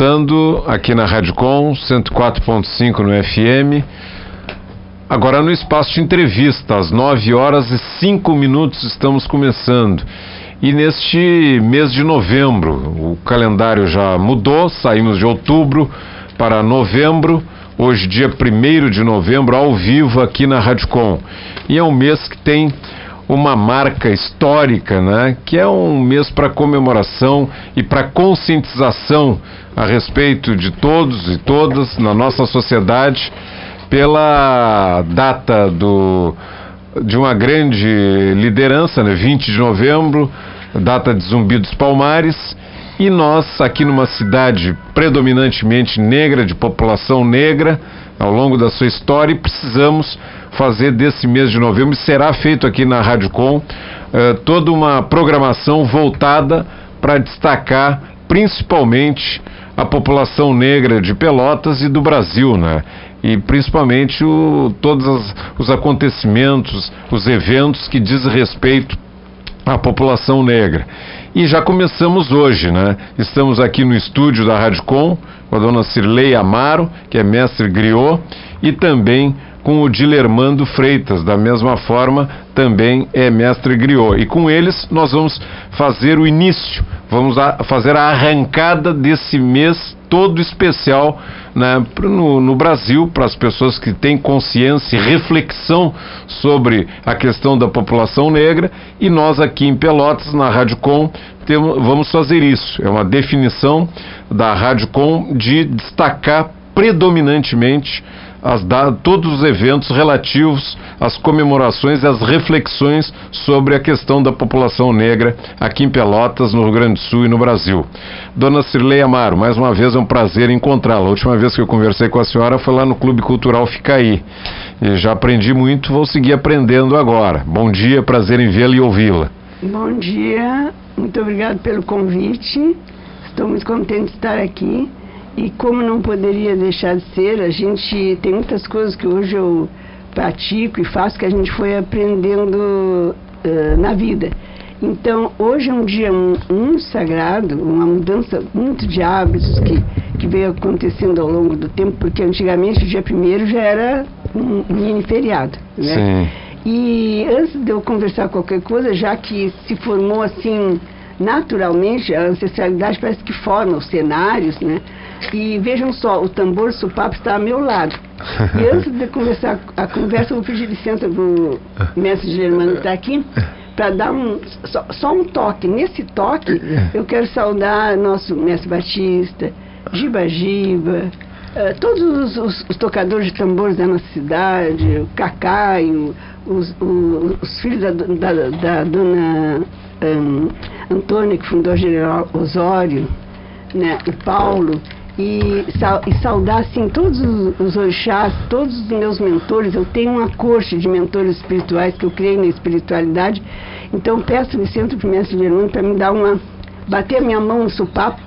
Voltando aqui na Rádio Com 104.5 no FM. Agora no espaço de entrevista, às 9 horas e 5 minutos estamos começando. E neste mês de novembro, o calendário já mudou, saímos de outubro para novembro, hoje dia 1 de novembro, ao vivo aqui na Rádio Com. E é um mês que tem uma marca histórica, né? Que é um mês para comemoração e para conscientização a respeito de todos e todas na nossa sociedade pela data do de uma grande liderança, né? 20 de novembro, data de Zumbi dos Palmares, e nós aqui numa cidade predominantemente negra, de população negra, ao longo da sua história, precisamos fazer desse mês de novembro, e será feito aqui na Rádio Com, eh, toda uma programação voltada para destacar principalmente a população negra de Pelotas e do Brasil, né? E principalmente o, todos os acontecimentos, os eventos que diz respeito à população negra. E já começamos hoje, né? Estamos aqui no estúdio da Rádio Com, com a dona Cirlei Amaro, que é mestre griot, e também com o Dilermando Freitas, da mesma forma, também é mestre griot. E com eles nós vamos fazer o início, vamos a, fazer a arrancada desse mês todo especial né, no, no Brasil, para as pessoas que têm consciência e reflexão sobre a questão da população negra, e nós aqui em Pelotas, na Rádio Com, temos, vamos fazer isso. É uma definição da Rádio Com de destacar predominantemente da, todos os eventos relativos às comemorações e às reflexões sobre a questão da população negra aqui em Pelotas, no Rio Grande do Sul e no Brasil. Dona Cirlei Amaro, mais uma vez é um prazer encontrá-la. A última vez que eu conversei com a senhora foi lá no Clube Cultural Ficaí. E já aprendi muito, vou seguir aprendendo agora. Bom dia, prazer em vê-la e ouvi-la. Bom dia, muito obrigado pelo convite. Estou muito contente de estar aqui. E como não poderia deixar de ser, a gente tem muitas coisas que hoje eu pratico e faço que a gente foi aprendendo uh, na vida. Então, hoje é um dia muito sagrado, uma mudança muito de hábitos que, que veio acontecendo ao longo do tempo, porque antigamente o dia primeiro já era um mini feriado, né? Sim. E antes de eu conversar qualquer coisa, já que se formou assim naturalmente, a ancestralidade parece que forma os cenários, né? E vejam só, o tambor supapo está ao meu lado. E antes de começar a conversa, eu vou pedir licença para o mestre Germano que está aqui, para dar um, só, só, um toque. Nesse toque, eu quero saudar nosso mestre Batista, Giba Giba, uh, todos os, os, os, tocadores de tambores da nossa cidade, o Cacaio, os, os, os filhos da, da, da dona um, Antônia, que fundou a General Osório, né, o Paulo e, e saudar assim todos os, orixás, todos os meus mentores. Eu tenho uma corte de mentores espirituais que eu criei na espiritualidade. Então peço licença para o mestre Germano para me dar uma. bater a minha mão no supapo,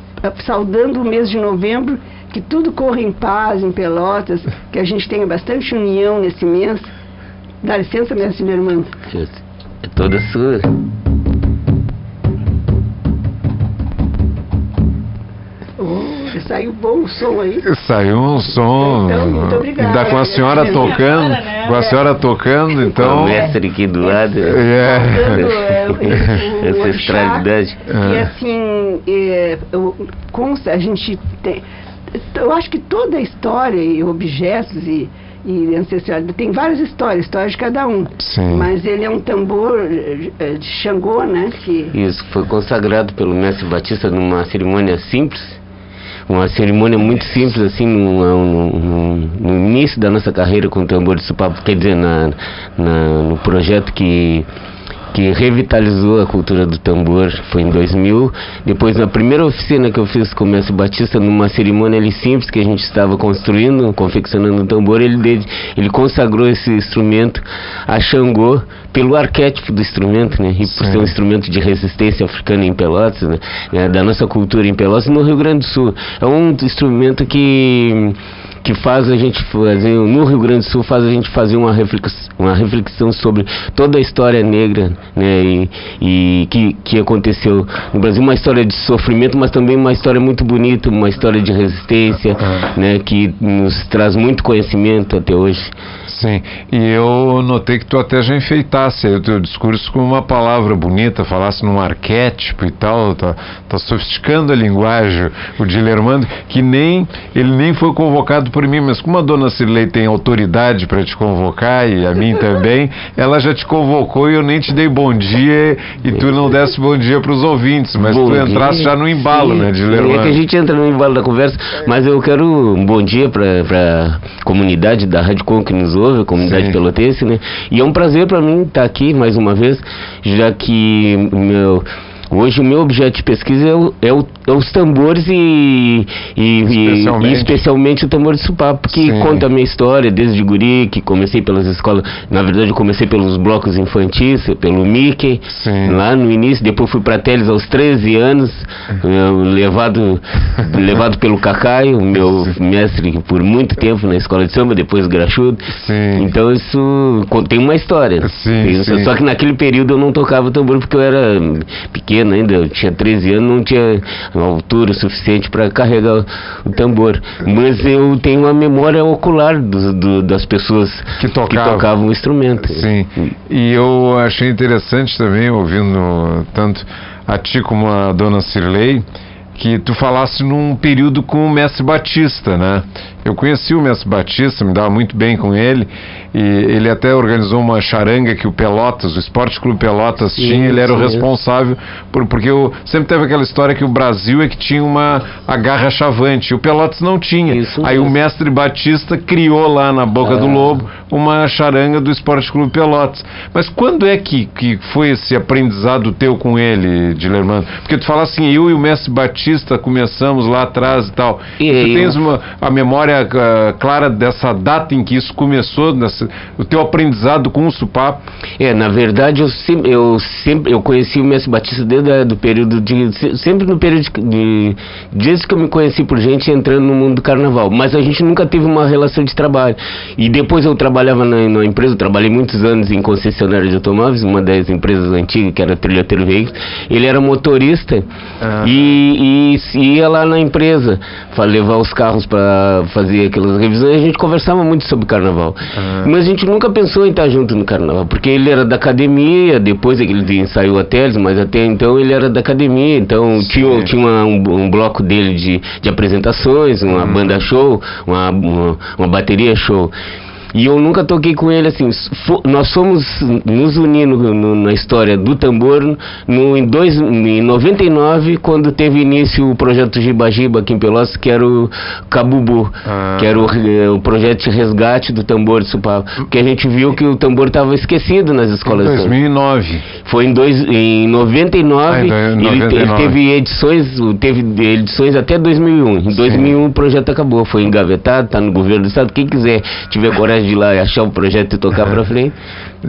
saudando o mês de novembro, que tudo corra em paz, em Pelotas, que a gente tenha bastante união nesse mês. Dá licença, mestre Germano. É toda sua. Saiu bom o som aí. Saiu um som. Então, muito obrigada. Ainda com a senhora tocando, né? com a senhora tocando, então. O mestre aqui do lado. É. é Ancestralidade. E assim, é, eu, consta, a gente tem. Eu acho que toda a história e objetos e e ancestralidade. Tem várias histórias, histórias de cada um. Sim. Mas ele é um tambor é, de Xangô, né? Que... Isso, foi consagrado pelo mestre Batista numa cerimônia simples uma cerimônia muito simples, assim, no, no, no, início da nossa carreira com o tambor de supapo, quer dizer, na, na, no projeto que que revitalizou a cultura do tambor foi em 2000. Depois, na primeira oficina que eu fiz com o Mestre Batista, numa cerimônia ali simples que a gente estava construindo, confeccionando um tambor, ele, ele consagrou esse instrumento a Xangô pelo arquétipo do instrumento, né? E por Sim. ser um instrumento de resistência africana em Pelotas, né? Da nossa cultura em Pelotas no Rio Grande do Sul. É um instrumento que que faz a gente fazer, no Rio Grande do Sul, faz a gente fazer uma reflexão, uma reflexão sobre toda a história negra, né, e, e que, que aconteceu no Brasil, uma história de sofrimento, mas também uma história muito bonita, uma história de resistência, né, que nos traz muito conhecimento até hoje. Sim, e eu notei que tu até já enfeitasse o teu discurso com uma palavra bonita, falasse num arquétipo e tal, tá, tá sofisticando a linguagem, o Dilermando, que nem, ele nem foi convocado por mim, mas como a dona Cirlei tem autoridade para te convocar, e a mim também, ela já te convocou e eu nem te dei bom dia, e tu não desse bom dia para os ouvintes, mas bom tu entrasse dia. já no embalo, sim, né, Dilermando? É que a gente entra no embalo da conversa, mas eu quero um bom dia para a comunidade da Rádio Com que nos ouve, comunidade Sim. pelotense, né? E é um prazer para mim estar aqui mais uma vez, já que meu Hoje o meu objeto de pesquisa é, o, é, o, é os tambores e, e, especialmente. e, especialmente o tambor de supapo, que Sim. conta a minha história desde guri, que comecei pelas escolas, na verdade eu comecei pelos blocos infantis, pelo Mickey, Sim. lá no início, depois fui para Teles aos 13 anos, levado, levado pelo Cacai, o meu mestre por muito tempo na escola de samba, depois graxudo. Sim. Então isso tem uma história. Sim, Só que naquele período eu não tocava tambor porque eu era pequeno pequeno ainda, eu tinha 13 anos, não tinha altura suficiente para carregar o tambor. Mas eu tenho uma memória ocular do, do, das pessoas que tocavam. que tocavam o instrumento. Sim, e eu achei interessante também, ouvindo tanto a ti como a dona Cirlei, que tu falasse num período com o Mestre Batista, né? Eu conheci o Mestre Batista, me dava muito bem com ele, e ele até organizou uma charanga que o Pelotas, o Esporte Clube Pelotas sim, tinha, ele era sim. o responsável, por, porque eu, sempre teve aquela história que o Brasil é que tinha uma a garra chavante, e o Pelotas não tinha. Isso Aí mesmo. o Mestre Batista criou lá na Boca ah. do Lobo uma charanga do Esporte Clube Pelotas. Mas quando é que, que foi esse aprendizado teu com ele, Dilermano? Porque tu fala assim, eu e o Mestre Batista começamos lá atrás e tal. E tu eu... tens uma, a memória memória uh, clara dessa data em que isso começou, nessa, o teu aprendizado com o Supapo? É, na verdade, eu sempre, eu sempre eu conheci o Mestre Batista desde o período de. Sempre no período de, de. Desde que eu me conheci por gente entrando no mundo do carnaval. Mas a gente nunca teve uma relação de trabalho. E depois eu trabalhava na, na empresa, eu trabalhei muitos anos em concessionária de automóveis, uma das empresas antigas, que era Trilhateiro Veículos. Ele era motorista ah. e, e ia lá na empresa para levar os carros para fazer fazia aquelas revisões, a gente conversava muito sobre carnaval. Uhum. Mas a gente nunca pensou em estar junto no carnaval, porque ele era da academia, depois é que ele saiu a Teles, mas até então ele era da academia, então Sim. tinha, tinha uma, um, um, bloco dele de, de apresentações, uma uhum. banda show, uma, uma, uma bateria show. E eu nunca toquei com ele assim. nós fomos nos unindo no, na história do tambor no, em, dois, em 99, quando teve início o projeto Giba aqui em Pelotas, que era o Cabubu, ah. que era o, o, projeto de resgate do tambor de Supava. Porque a gente viu que o tambor estava esquecido nas escolas. Em 2009. Foi em, dois, em 99, ah, então, ele, ele, teve edições, teve edições até 2001. Em 2001 Sim. o projeto acabou, foi engavetado, está no governo do estado. Quem quiser tiver coragem de lá e achar um projeto e tocar para frente.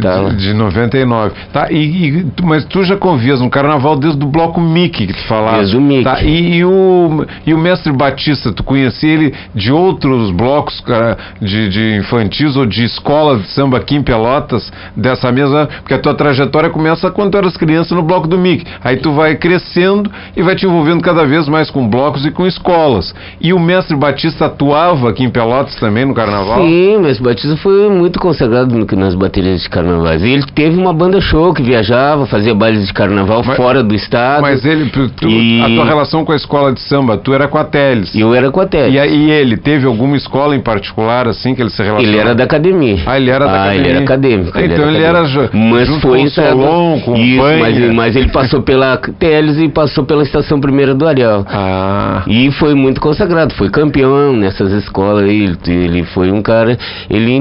Tá. De, de 99. Tá, e, e, mas tu já convias no carnaval desde o bloco Mickey que tu falaste. Desde o Mickey. Tá, e, e, o, e o mestre Batista, tu conhecia ele de outros blocos cara, de, de infantis ou de escola de samba aqui em Pelotas, dessa mesma. Porque a tua trajetória começa quando tu eras criança no bloco do Mickey. Aí tu vai crescendo e vai te envolvendo cada vez mais com blocos e com escolas. E o mestre Batista atuava aqui em Pelotas também no carnaval? Sim, o mestre Batista foi muito consagrado no, nas baterias de carnaval carnavais. E ele teve uma banda show que viajava, fazia bailes de carnaval mas, fora do estado. Mas ele, tu, e... a tua relação com a escola de samba, tu era com a Teles. Eu era com a Teles. E, e ele, teve alguma escola em particular, assim, que ele se relacionou? Ele era da academia. Ah, ele era da ah, academia. ele era acadêmico. Então ele era, ele era mas foi com o Solon, com Isso, mas, mas, ele passou pela Teles e passou pela Estação Primeira do Ariel. Ah. E foi muito consagrado, foi campeão nessas escolas. Ele, ele foi um cara, ele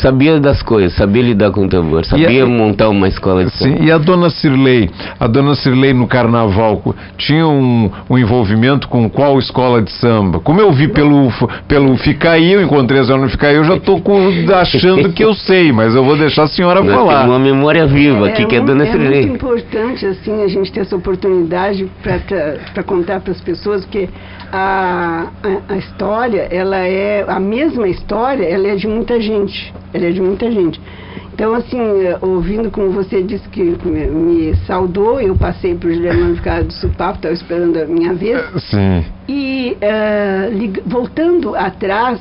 sabia das coisas, sabia lidar com o tambor, sabia montar uma escola de samba. Sim, e a dona Cirlei? A dona Cirlei no carnaval tinha um, um envolvimento com qual escola de samba? Como eu vi pelo, pelo Ficaí, eu encontrei a senhora no Ficaí, eu já estou achando que eu sei, mas eu vou deixar a senhora Nós falar. uma memória viva aqui, é, que é a dona é Cirlei. É muito importante, assim, a gente ter essa oportunidade para contar para as pessoas, porque a, a, a história, ela é a mesma história, ela é de muita gente, ela é de muita gente. Então, assim, ouvindo como você disse que me, me saudou, eu passei para o Juliano Ficado do Supapo, estava esperando a minha vez. Sim. E uh, voltando atrás,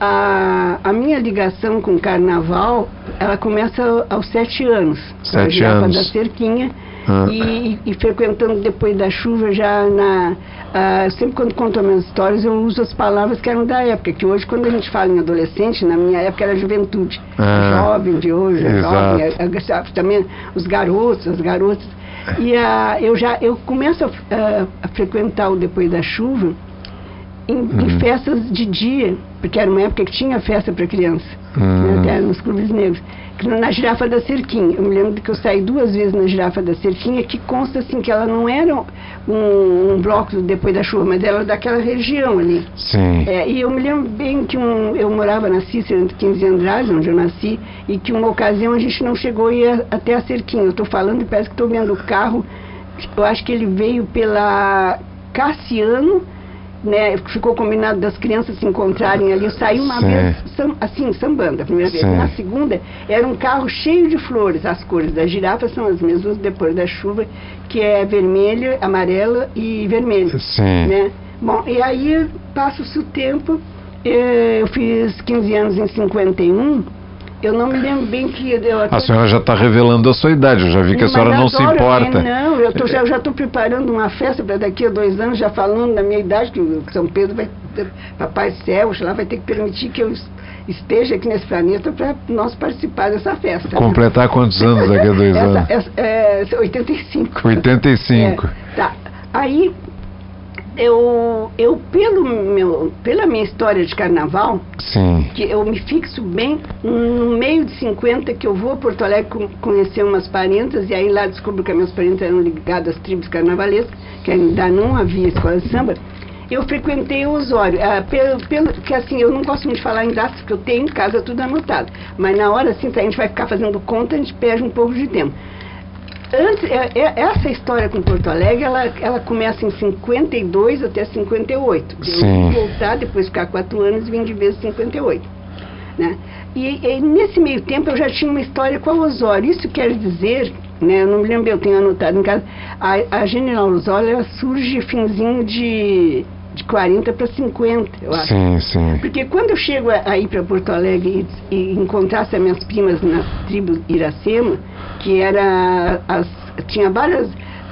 a, a minha ligação com o carnaval, ela começa aos sete anos. Sete anos. da Cerquinha. Ah. E, e frequentando depois da chuva já na... ah, sempre quando conto as minhas histórias eu uso as palavras que eram da época, que hoje quando a gente fala em adolescente, na minha época era juventude. Ah. Jovem de hoje, é jovem, é- é- também os garotos, as garotas. E ah, eu já eu começo a, a- a frequentar o depois da chuva em, Uhum. em festas de dia, porque era uma época que tinha festa para criança, né, Hum. até nos clubes negros. Na girafa da cerquinha. Eu me lembro que eu saí duas vezes na girafa da cerquinha, que consta assim que ela não era um, um bloco depois da chuva, mas ela era daquela região ali. Sim. É, e eu me lembro bem que um, eu morava na Cícera, entre 15 e Andrade, onde eu nasci, e que uma ocasião a gente não chegou a ir a- até a cerquinha. Eu estou falando e parece que estou vendo o carro, eu acho que ele veio pela Cassiano, né, ficou combinado das crianças se encontrarem ali. Eu saí uma Sim. vez, sam- assim, sambando, a primeira vez. Sim. Na segunda, era um carro cheio de flores. As cores da girafa são as mesmas depois da chuva, que é vermelha, amarela e vermelho Sim. né? Bom, e aí passa-se o tempo, eh, eu fiz 15 anos em 51, eu não me lembro bem que... Eu até- A senhora já está revelando a sua idade, eu já vi que a Mas senhora não se adoro, importa. eh, Não, eu, tô, já estou preparando uma festa para daqui a dois anos, já falando da minha idade, que o São Pedro vai, Papai Céu, lá vai ter que permitir que eu es- esteja aqui nesse planeta para nós participar dessa festa. né? Completar quantos anos daqui a dois essa, anos? Essa, é, 85. 85. É, tá. Aí, eu, eu pelo meu, pela minha história de carnaval, Sim. que eu me fixo bem no meio de 50, que eu vou a Porto Alegre conhecer umas parentas, e aí lá descubro que as minhas parentas eram ligadas às tribos carnavalescas, que ainda não havia escola de samba. Eu frequentei o Osório, ah, pelo, pelo, que assim, eu não gosto muito de falar em datas, porque eu tenho em casa tudo anotado. Mas na hora, assim, a gente vai ficar fazendo conta, a gente perde um pouco de tempo. Antes, é- é- essa história com Porto Alegre, ela, ela começa em 52 até 58. Eu Sim. voltar, depois ficar quatro anos vim de vez em 58. Né? E, e nesse meio tempo eu já tinha uma história com a Osório. Isso quer dizer, né, eu não me lembro, eu tenho anotado em casa, a, a General Osório ela surge finzinho de, de 40 para 50, eu acho. Sim, sim. Porque quando eu chego a, a ir para Porto Alegre e, e encontrasse as minhas primas na tribo Iracema, que era as, tinha várias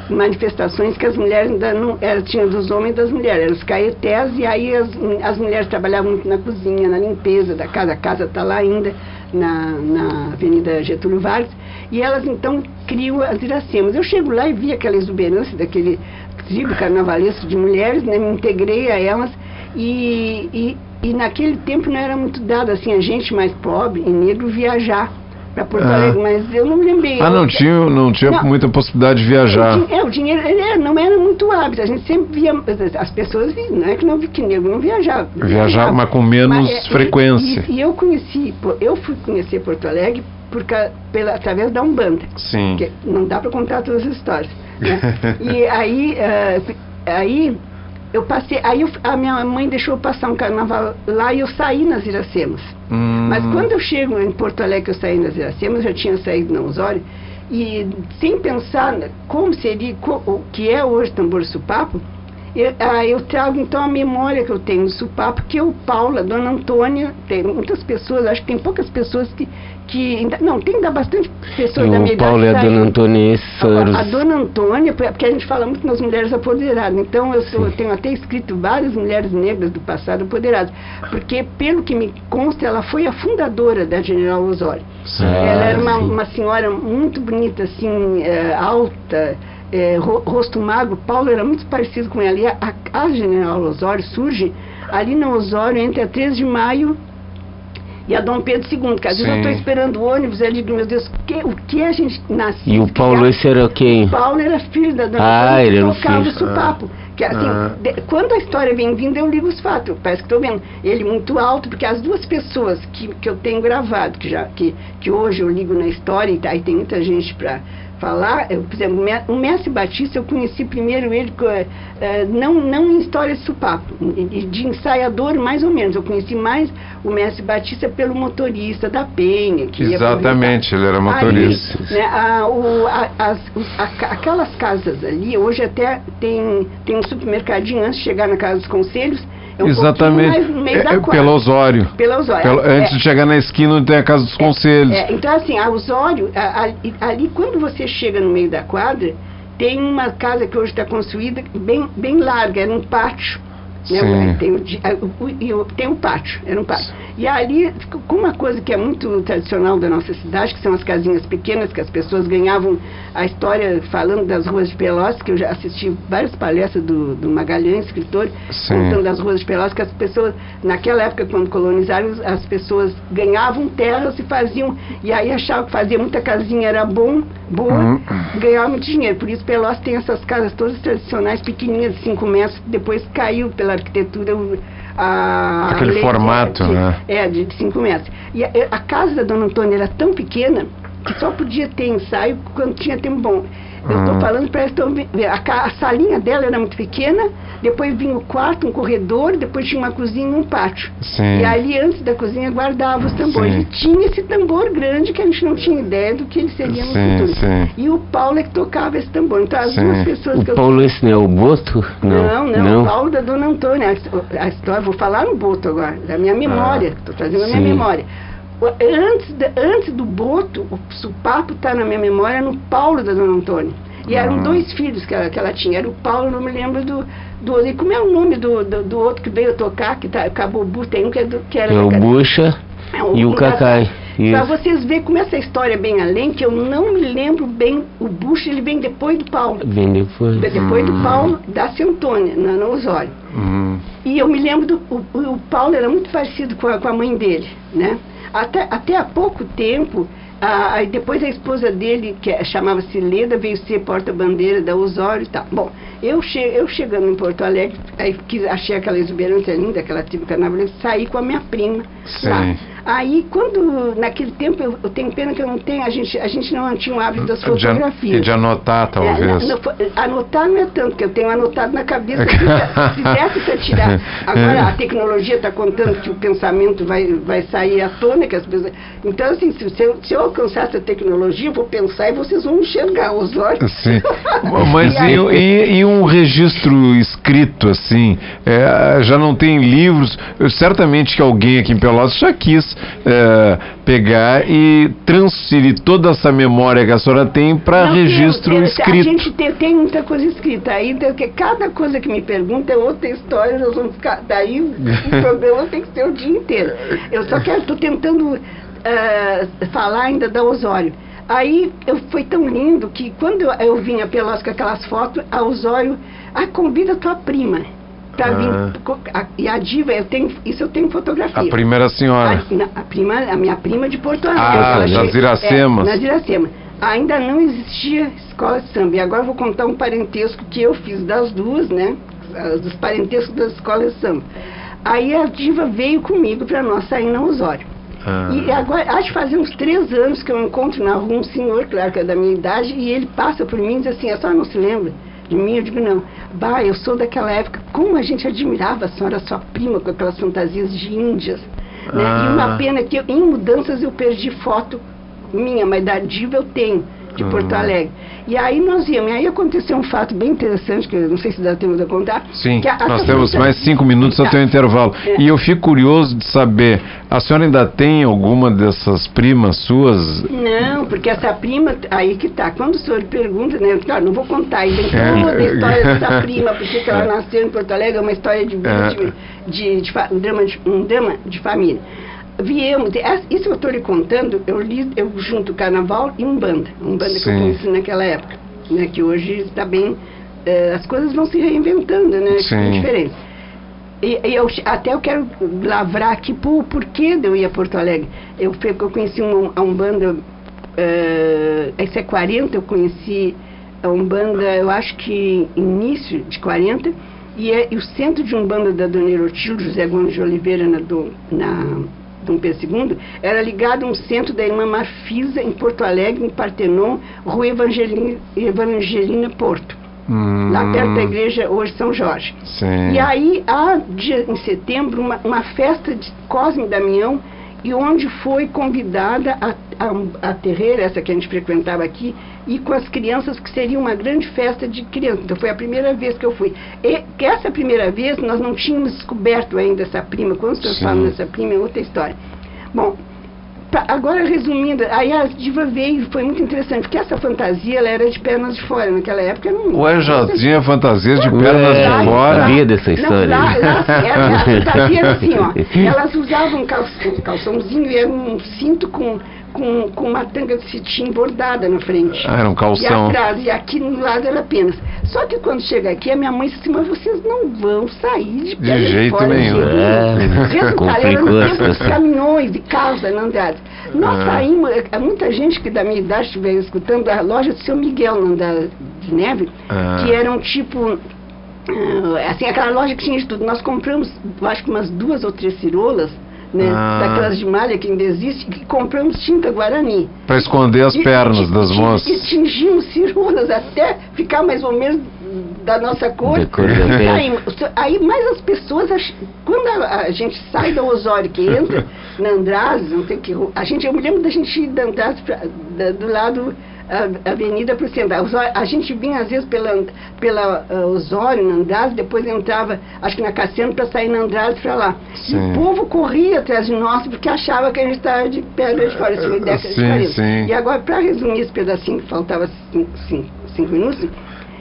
manifestações que as mulheres ainda não era tinha dos homens e das mulheres, eram os caetés e aí as, as mulheres trabalhavam muito na cozinha, na limpeza da casa, a casa está lá ainda na, na Avenida Getúlio Vargas, e elas então criam as Iracemas. Eu chego lá e vi aquela exuberância daquele tribo carnavalesco de mulheres, né, me integrei a elas e, e, e naquele tempo não era muito dado assim a gente mais pobre e negro viajar para Porto Ah. Alegre, mas eu não me lembrei. Ah, não tinha, não tinha Não. muita possibilidade de viajar. o É, o dinheiro era- não era muito hábito. A gente sempre via, as pessoas não é que não vi que negro não viajava. Viajava, mas com menos Mas, é, e- frequência. E, e eu conheci, eu fui conhecer Porto Alegre por, ca- pela, através da Umbanda. Sim. Porque não dá para contar todas as histórias. né? e aí, eh, aí eu passei, aí eu- a minha mãe deixou eu passar um carnaval lá e eu saí nas Iracemas. Hum, Mas quando eu chego em Porto Alegre, eu saí nas Iracemas, eu já tinha saído na Osório, e sem pensar como seria, o que é hoje tambor supapo, eu, ah, eu trago então a memória que eu tenho do supapo, que o Paulo, a dona Antônia, tem muitas pessoas, acho que tem poucas pessoas que, que ainda, não, tem ainda bastante pessoas da minha O Paulo e idade a que Dona saíram. Antônia, são A, a dona Antônia, porque a gente fala muito nas mulheres apoderadas, então eu, sou- eu tenho até escrito várias mulheres negras do passado apoderadas, porque pelo que me consta, ela foi a fundadora da General Osório. Sim. ela era uma, sim. uma senhora muito bonita, assim, eh, alta, ro- rosto magro, Paulo era muito parecido com ela, e a, a, a General Osório surge ali na Osório entre a 13 de maio e a Dom Pedro II, que às vezes eu Sim. estou esperando o ônibus, eu digo, meu Deus, o que, o que a gente nasceu? E o Paulo, esse era quem? Paulo era filho da dona Ah, ele que era o tocava filho. o supapo. Porque assim, Ah. de- quando a história vem vindo, eu ligo os fatos. Parece que estou vendo ele muito alto, porque as duas pessoas que, que eu tenho gravado, que, já, que, que hoje eu ligo na história, e tá- aí tem muita gente para falar, eu, por exemplo, o Me- o Mestre Batista, eu conheci primeiro ele eh, eh, não, não em história de supapo, de ensaiador mais ou menos. Eu conheci mais o Mestre Batista pelo motorista da Penha. Que Exatamente, ele era motorista. Ali, né, a- o- a- as- a- aquelas casas ali, hoje até tem, tem um supermercadinho antes de chegar na Casa dos Conselhos. É um Exatamente. mais É- é pelo Osório. Pela Osório. Pelo- É, antes é. de chegar na esquina onde tem a Casa dos Conselhos. É, então, assim, a Osório, a- a- ali, quando você chega no meio da quadra, tem uma casa que hoje está construída bem, bem larga, era um pátio. Né? Tem, o, tem um pátio, era um pátio. E ali, com uma coisa que é muito tradicional da nossa cidade, que são as casinhas pequenas, que as pessoas ganhavam a história falando das ruas de Pelotas, que eu já assisti várias palestras do, do Magalhães, escritor, Sim. contando das ruas de Pelotas, que as pessoas, naquela época, quando colonizaram, as pessoas ganhavam terras e faziam, e aí achavam que fazer muita casinha era bom, boa, Uhum. ganhava muito dinheiro. Por isso Pelotas tem essas casas todas tradicionais, pequenininhas, de 5 metros, depois caiu pela arquitetura o- a... Aquele lei formato, de, né? É, de 5 metros. E a, a casa da Dona Antônia era tão pequena que só podia ter ensaio quando tinha tempo bom. Eu estou Hum. falando para estão ver, a, a salinha dela era muito pequena, depois vinha o quarto, um corredor, depois tinha uma cozinha e um pátio. Sim. E ali antes da cozinha guardava os tambores. Sim. E tinha esse tambor grande que a gente não tinha ideia do que ele seria no Sim, futuro. sim. E o Paulo é que tocava esse tambor. Então as Sim. duas pessoas O que eu Paulo esse não é o Boto? não, não, o Paulo da Dona Antônia. A, a história, vou falar no Boto agora, da minha memória, estou trazendo a minha memória. O- Antes, antes do Boto, o supapo está na minha memória no Paulo da Dona Antônia. E eram Ah. dois filhos que ela, que ela tinha. Era o Paulo, não me lembro do, do outro. E como é o nome do, do, do outro que veio tocar, que tá, acabou o Bu, tem um que, é do, que era É o Bucha é, o- e o Cacai. Isso. vocês verem como essa história é bem além, que eu não me lembro bem, o Bush ele vem depois do Paulo. Vem depois. Depois do Hum. Paulo, da Centônia, na, no Osório. Hum. E eu me lembro do o, o Paulo era muito parecido com a, com a mãe dele, né? Até, até há pouco tempo, a, aí depois a esposa dele, que é- chamava-se Leda, veio ser porta-bandeira da Osório e tal. Bom, eu, che, eu chegando em Porto Alegre, aí quis, achei aquela exuberância linda, aquela tribo carnavalesca, saí com a minha prima lá. Aí, quando, naquele tempo, eu, eu tenho pena que eu não tenho, a gente, a gente não tinha o hábito das fotografias. e de anotar, talvez. É, não, não, fo- anotar não é tanto, que eu tenho anotado na cabeça. que se- se desse para tirar. Agora, a tecnologia está contando que o pensamento vai, vai sair à tona, que as pessoas. Então, assim, se, se eu, se eu alcançar essa tecnologia, eu vou pensar e vocês vão enxergar os olhos. Sim. Mas E aí- um registro escrito assim? É, já não tem livros? Eu- certamente que alguém aqui em Pelotas já quis é, pegar e transferir toda essa memória que a senhora tem para registro eu- eu- A escrito. gente tem, tem muita coisa escrita ainda, que cada coisa que me pergunta é outra história, nós vamos ficar. Daí o programa tem que ser o dia inteiro. Eu só quero, estou tentando ah, falar ainda da Osório. Aí eu, foi tão lindo que quando eu, eu vinha Pelotas com aquelas fotos, a Osório, ah, convida tua prima. Pra Ah. vir, a- e a diva, eu tenho, isso eu tenho fotografia. A primeira senhora. A, a prima, a minha prima de Porto Alegre. Ah, nas Iracemas. É, nas Iracema. Ainda não existia escola de samba. E agora eu vou contar um parentesco que eu fiz das duas, né? Dos parentescos das escolas de samba. Aí a diva veio comigo para nós sair na Osório. Ah. E agora, acho que faz uns três anos que eu encontro na rua um senhor, claro que é da minha idade, e ele passa por mim e diz assim, a senhora não se lembra de mim? Eu digo, não. Bah, eu sou daquela época, como a gente admirava a senhora, sua prima, com aquelas fantasias de índias. Né? Ah. E uma pena que eu, em mudanças eu perdi foto minha, mas da diva eu tenho, de Porto Ah. Alegre. E aí nós íamos, e aí aconteceu um fato bem interessante, que eu não sei se dá tempo de contar. Sim, que a- nós temos mais cinco minutos Tá. até o intervalo. É. E eu fico curioso de saber, a senhora ainda tem alguma dessas primas suas? Não, porque essa prima, aí que tá. Quando o senhor pergunta, né? Eu, claro, não vou contar ainda É. toda a história dessa prima, porque que ela nasceu em Porto Alegre, é uma história de, É. de, de, de fa- um, drama de um drama de família. Viemos, isso eu estou lhe contando, eu li, eu junto Carnaval e Umbanda. Umbanda que eu conheci naquela época, né? Que hoje está bem, eh, as coisas vão se reinventando, né? Sim. Diferente. E, e eu, até eu quero lavrar aqui por porquê de eu ir a Porto Alegre. Eu, eu conheci um, a Umbanda, eh, esse é 40, eu conheci a Umbanda, eu acho que início de 40, e, é, e o centro de Umbanda da Dona Erotilde, José Gomes de Oliveira, na, do, na Dom Pedro II, era ligado a um centro da irmã Marfisa, em Porto Alegre, em Partenon, Rua Evangelina, Evangelina Porto. Hum, Lá perto da igreja, hoje São Jorge. Sim. E aí, há em setembro, uma, uma festa de Cosme e Damião, e onde foi convidada a, a, a terreira, essa que a gente frequentava aqui, e com as crianças, que seria uma grande festa de crianças. Então foi a primeira vez que eu fui. E que essa primeira vez nós não tínhamos descoberto ainda essa prima. Quando Sim. falam dessa prima, é outra história. Bom, Tá, agora resumindo, aí a diva veio, foi muito interessante, porque essa fantasia ela era de pernas de fora, naquela época não. Ué, já tinha fantasias de pernas É, de fora. sabia dessa história. Não, lá, lá, era, a fantasia era assim, ó. Elas usavam um calção, calçãozinho e era um cinto com, com, com uma tanga de cetim bordada na frente. Ah, era um E calção. atrás, e aqui no lado era apenas. Só que quando chega aqui, a minha mãe disse assim, mas vocês não vão sair de pernas jeito fora nenhum. É, Resultado, era no tempo dos caminhões e carros da Andrade. Nós Ah. saímos, eh, muita gente que da minha idade estiver escutando, a loja do seu Miguel, na Andrade de Neve, Ah. que era um tipo... ah, assim, aquela loja que tinha de tudo. Nós compramos, acho que umas duas ou três cirolas, né, Ah. daquelas de malha que ainda existe, que compramos tinta Guarani. Pra esconder as E- pernas e- das moças. E tingimos cirolas até ficar mais ou menos da nossa cor. Saímos. aí, mas as pessoas, ach- quando a, a gente sai da Osório, que entra na Andrade, não sei que a gente, eu me lembro da gente ir da Andrade pra- da- do lado a avenida para o centro. A, Osório- a gente vinha às vezes pela, pela ah, Osório, na Andrade, depois entrava, acho que na Cassiano, para sair na Andrade para lá. E Sim. o povo corria atrás de nós porque achava que a gente estava de pedra de fora, isso foi década de Sim, 40. sim. E agora, para resumir esse pedacinho que faltava cinco, cinco, cinco minutos,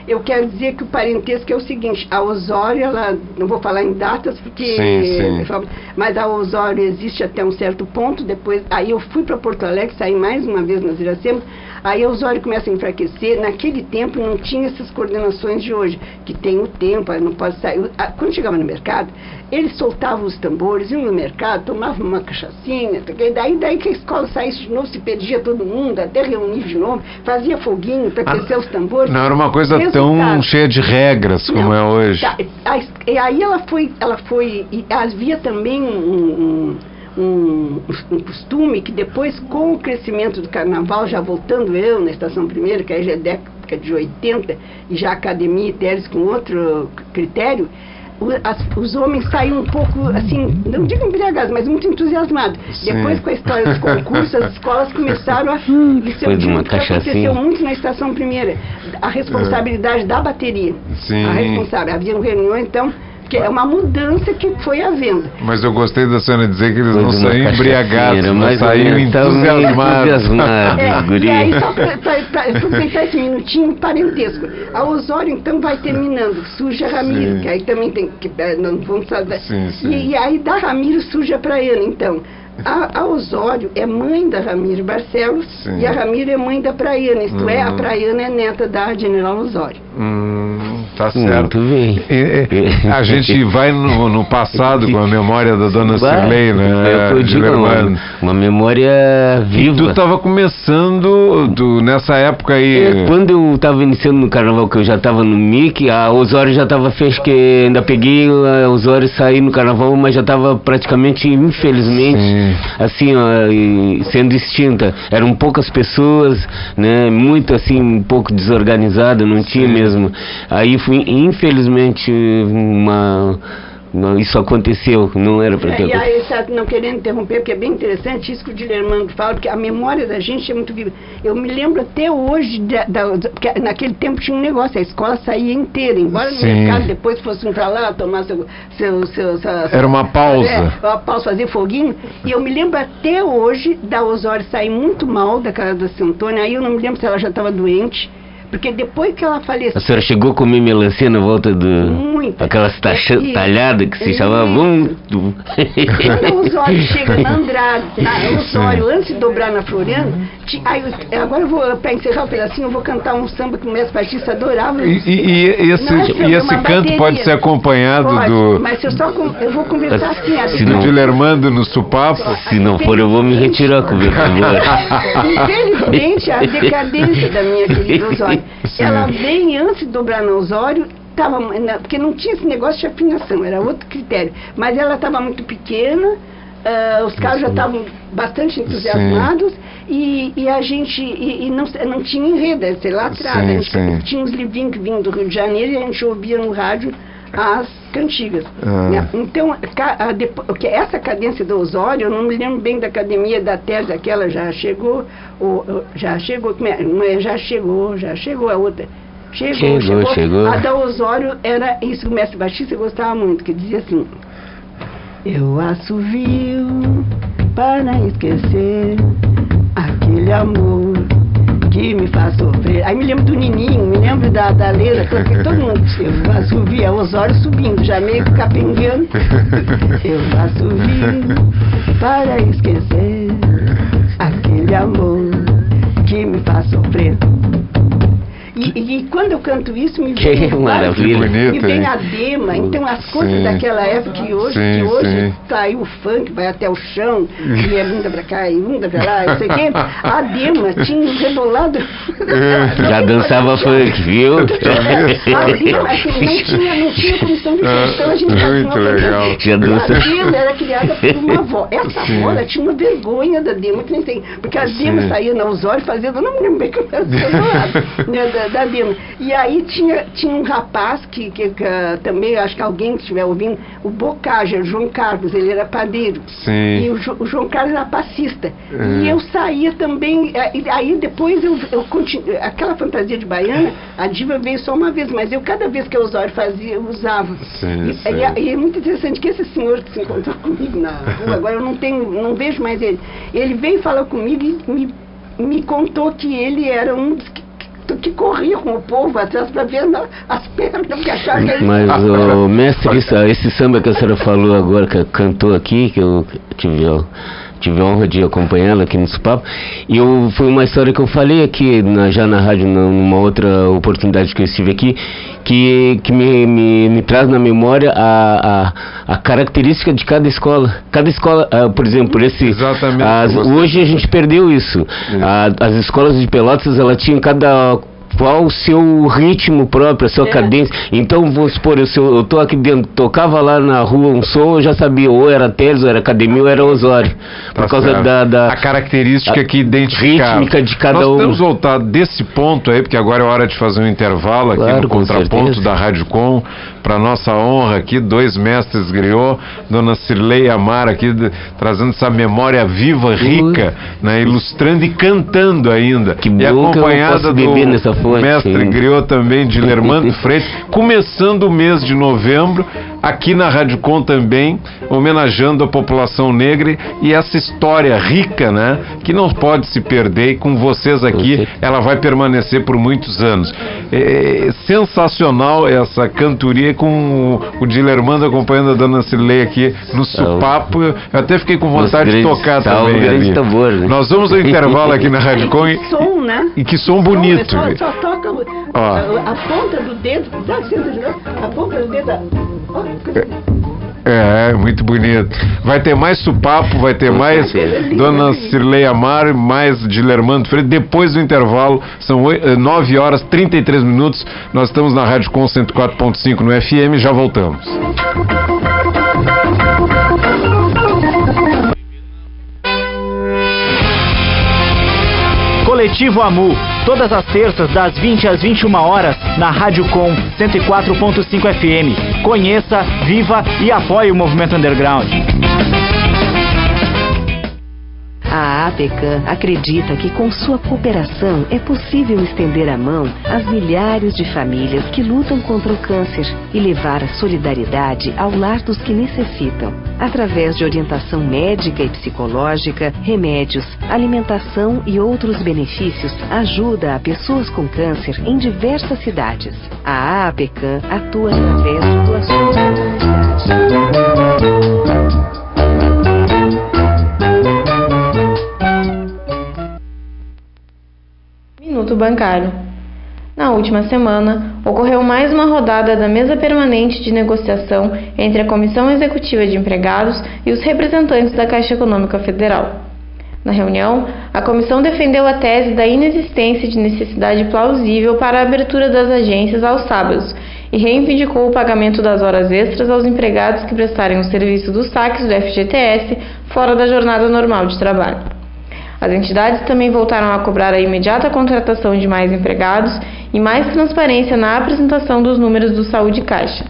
eu quero dizer que o parentesco é o seguinte, a Osório, ela, não vou falar em datas, porque... Sim, sim. Mas a Osório existe até um certo ponto, depois, aí eu fui para Porto Alegre, saí mais uma vez nas Iracemas, aí a Osório começa a enfraquecer, naquele tempo não tinha essas coordenações de hoje, que tem o tempo, aí não pode sair. Quando chegava no mercado, eles soltavam os tambores, iam no mercado, tomavam uma cachaçinha, e daí, daí que a escola saísse de novo, se perdia todo mundo, até reunir de novo, fazia foguinho para aquecer os tambores. Não era uma coisa tão Resultado. cheia de regras como Não, é hoje. tá, a- e aí ela foi, ela foi, e havia também um, um, um- um costume que depois, com o crescimento do carnaval, já voltando eu na Estação Primeira, que aí já é década de 80, e já a academia e teres com outro critério, os homens saíam um pouco, assim, não digo embriagados, mas muito entusiasmados. Sim. Depois, com a história dos concursos, as escolas começaram a... Isso Foi eu de uma que aconteceu muito na Estação Primeira. A responsabilidade da bateria. Sim. A responsável. Havia reuniões, então, que é uma mudança que foi havendo. Mas eu gostei da senhora dizer que eles Foi não saíam embriagados, mas meio entusiasmados. entusiasmado. É, e aí, só para aproveitar esse minutinho, parentesco. A Osório, então, vai terminando. Surge a Ramiro, Sim. que aí também tem que. eh, Não vamos saber. Sim, sim. E, e aí, da Ramiro surge a Praiana, então. A, a Osório é mãe da Ramiro Barcelos Sim. e a Ramiro é mãe da Praiana, isto é, a Uhum. Praiana é neta da General Osório. Hum, tá certo. Muito bem. E- e- A gente vai no, no passado com a memória da dona Bah, Cirlei, é né? eu digo, uma, uma memória E viva. tu estava começando tu, nessa época aí. É, Quando eu estava iniciando no carnaval, que eu já estava no MIC, a Osório já estava fez que ainda peguei a Osório e saí no carnaval, mas já estava praticamente, infelizmente, Sim. Assim, ó, sendo extinta. Eram poucas pessoas, né, muito assim, um pouco desorganizada, não tinha Sim. mesmo. Aí foi, infelizmente, uma, uma- isso aconteceu, não era para É, ter e acontecido. aí, não querendo interromper, porque é bem interessante isso que o Dilermando fala, porque a memória da gente é muito viva. Eu me lembro até hoje, da, da- da- porque naquele tempo tinha um negócio, a escola saía inteira, embora no Sim. mercado depois fossem pra lá tomar seu... seu, seu, sua- Era uma pausa. É, uma pausa, fazer foguinho. E eu me lembro até hoje da Osório sair muito mal da casa da Santônia, aí eu não me lembro se ela já estava doente, porque depois que ela A faleceu... senhora chegou a comer melancia na volta do. Muita. Aquelas taxa, É isso. talhadas que se chamava muito. Quando o Osório chega na Andrade, na Osório, antes de dobrar na Floriano, ti- aí, eu- agora eu vou, para encerrar o pedacinho, eu vou cantar um samba que o mestre Batista adorava. E, e- e esse, é samba, e é esse uma canto bateria. pode ser acompanhado Pode, do, mas eu só com- eu vou conversar assim, Se assim. do não- Dilermando no Supapo. Se não for, eu vou me retirar com o Infelizmente, a decadência da minha querida Osório. Osório. Ela bem antes de dobrar no Osório, tava, porque não tinha esse negócio de afinação, era outro critério. Mas ela estava muito pequena, uh, os carros já estavam bastante entusiasmados e, e, a gente e, e não, não tinha enredo, sei lá atrás. Sim, a gente sim. tinha uns livrinhos que vinham do Rio de Janeiro e a gente ouvia no rádio as cantigas. Ah. Né? Então, essa cadência do Osório, eu não me lembro bem da academia da tese, aquela já chegou, ou, já chegou, é, já chegou, já chegou a outra. Chegou, chegou, chegou. chegou. A da Osório era isso que o mestre Batista gostava muito, que dizia assim, eu assovio para esquecer aquele amor que me faz sofrer. Aí me lembro do Nininho, me lembro da, da Leila, porque todo mundo eu assovia, Osório subindo, já meio capengando. Eu assovio para esquecer aquele amor que me faz sofrer. E, e, quando eu canto isso, me vem, que maravilha. me vem a dema. Então, as coisas sim. daquela época que hoje, sim, que hoje tá aí o funk, vai até o chão, e é bunda pra cá, e bunda pra lá, não sei o quê. A dema tinha um rebolado. Já dançava funk, viu? A dema, assim, não tinha, não tinha comissão de então a gente Muito legal. Já dança. A dema era criada por uma avó. Essa avó, ela tinha uma vergonha da dema, que nem tem. Porque a dema saía na Osório fazendo, não me lembro bem como era da Dima. E aí tinha, tinha um rapaz que, que, que uh, também, acho que alguém que estiver ouvindo, o Bocaja, o João Carlos, ele era padeiro. Sim. E o, o João Carlos era passista. É. E eu saía também, e aí depois eu, eu continu, aquela fantasia de baiana, a diva veio só uma vez, mas eu cada vez que eu Osório fazia, eu usava. Sim, e, sim. E, e, é muito interessante que esse senhor que se encontrou comigo na rua, agora eu não tenho, não vejo mais ele, ele veio falar comigo e me, me contou que ele era um dos que que corria com o povo atrás para ver as pernas que achava que ele... Mas o mestre, esse samba que a senhora falou agora, que cantou aqui, que eu tive tive a honra de acompanhá-la aqui no Supapo. E eu, foi uma história que eu falei aqui na, já na rádio, numa outra oportunidade que eu estive aqui, que, que me, me, me traz na memória a, a, a, característica de cada escola. Cada escola, uh, por exemplo, esse. Exatamente. As, hoje a gente perdeu isso. A, as escolas de Pelotas, ela tinha cada qual o seu ritmo próprio, a sua é. cadência. Então, vamos supor, eu, eu tô aqui dentro, tocava lá na rua um som, eu já sabia, ou era Teles, ou era Academia, ou era Osório. Tá por causa da, da, A característica a, que identifica. Rítmica de cada Nós um. Nós temos voltado desse ponto aí, porque agora é hora de fazer um intervalo aqui claro, no contraponto certeza. da Rádio Com, para nossa honra aqui, dois mestres griot, Dona Cirlei Amar aqui, de, trazendo essa memória viva, rica, né, ilustrando e cantando ainda. Que e acompanhada do nessa fonte, mestre griot também, de Lermando Freitas, começando o mês de novembro, aqui na Rádio Com também, homenageando a população negra e essa história rica, né, que não pode se perder e com vocês aqui, ela vai permanecer por muitos anos. É sensacional essa cantoria com o Dilermando acompanhando a Dona Cirlei aqui no Supapo. Eu até fiquei com vontade de tocar também ali. Tambor, né? Nós vamos ao intervalo aqui na Rádio Com. E, som, né? E que som bonito. Só, só toca a, a, ponta do dedo, dá a ponta do dedo. É, muito bonito. Vai ter mais Supapo, vai ter mais Dona Cirlei Amar, mais Dilermando Freire. Depois do intervalo, são 9 eh, horas 33 minutos. Nós estamos na Rádio Com 104.5 no FM. Já voltamos. Coletivo Amu, todas as terças das 20 às 21 horas na Rádio Com 104.5 FM. Conheça, viva e apoie o movimento underground. A APECAM acredita que com sua cooperação é possível estender a mão às milhares de famílias que lutam contra o câncer e levar a solidariedade ao lar dos que necessitam. Através de orientação médica e psicológica, remédios, alimentação e outros benefícios, ajuda a pessoas com câncer em diversas cidades. A APECAM atua através de doações. Instituto Bancário. Na última semana, ocorreu mais uma rodada da mesa permanente de negociação entre a Comissão Executiva de Empregados e os representantes da Caixa Econômica Federal. Na reunião, a comissão defendeu a tese da inexistência de necessidade plausível para a abertura das agências aos sábados e reivindicou o pagamento das horas extras aos empregados que prestarem o serviço dos saques do FGTS fora da jornada normal de trabalho. As entidades também voltaram a cobrar a imediata contratação de mais empregados e mais transparência na apresentação dos números do Saúde Caixa.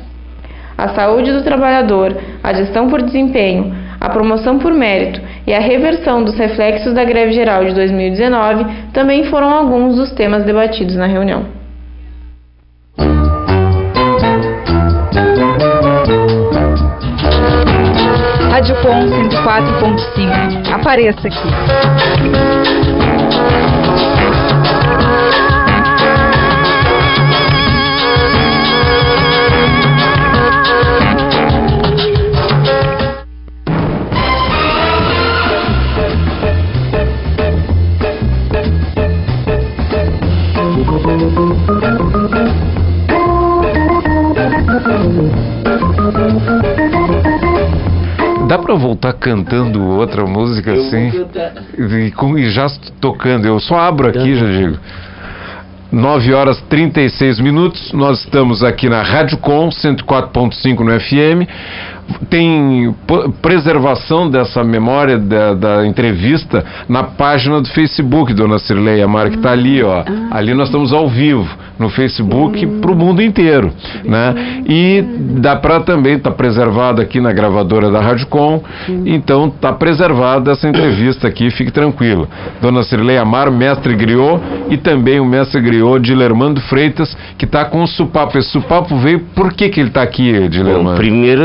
A saúde do trabalhador, a gestão por desempenho, a promoção por mérito e a reversão dos reflexos da greve geral de 2019 também foram alguns dos temas debatidos na reunião. Rádio Com 104.5. Apareça aqui. Cantando outra música assim? E, com- e já tocando. Eu só abro aqui, já digo. 9 horas 36 minutos. Nós estamos aqui na Rádio Com 104.5 no FM. Tem preservação dessa memória da, da entrevista na página do Facebook, dona Cirlei Amar, que está ali, ó. Ali nós estamos ao vivo no Facebook para o mundo inteiro, né? E dá para também estar preservado aqui na gravadora da Rádio Com. Então está preservada essa entrevista aqui, fique tranquilo. Dona Cirlei Amar, mestre griot e também o mestre griot de Lermando Freitas, que está com o supapo. Esse supapo veio, por que que ele está aqui, Bom, Dilermando? primeiro,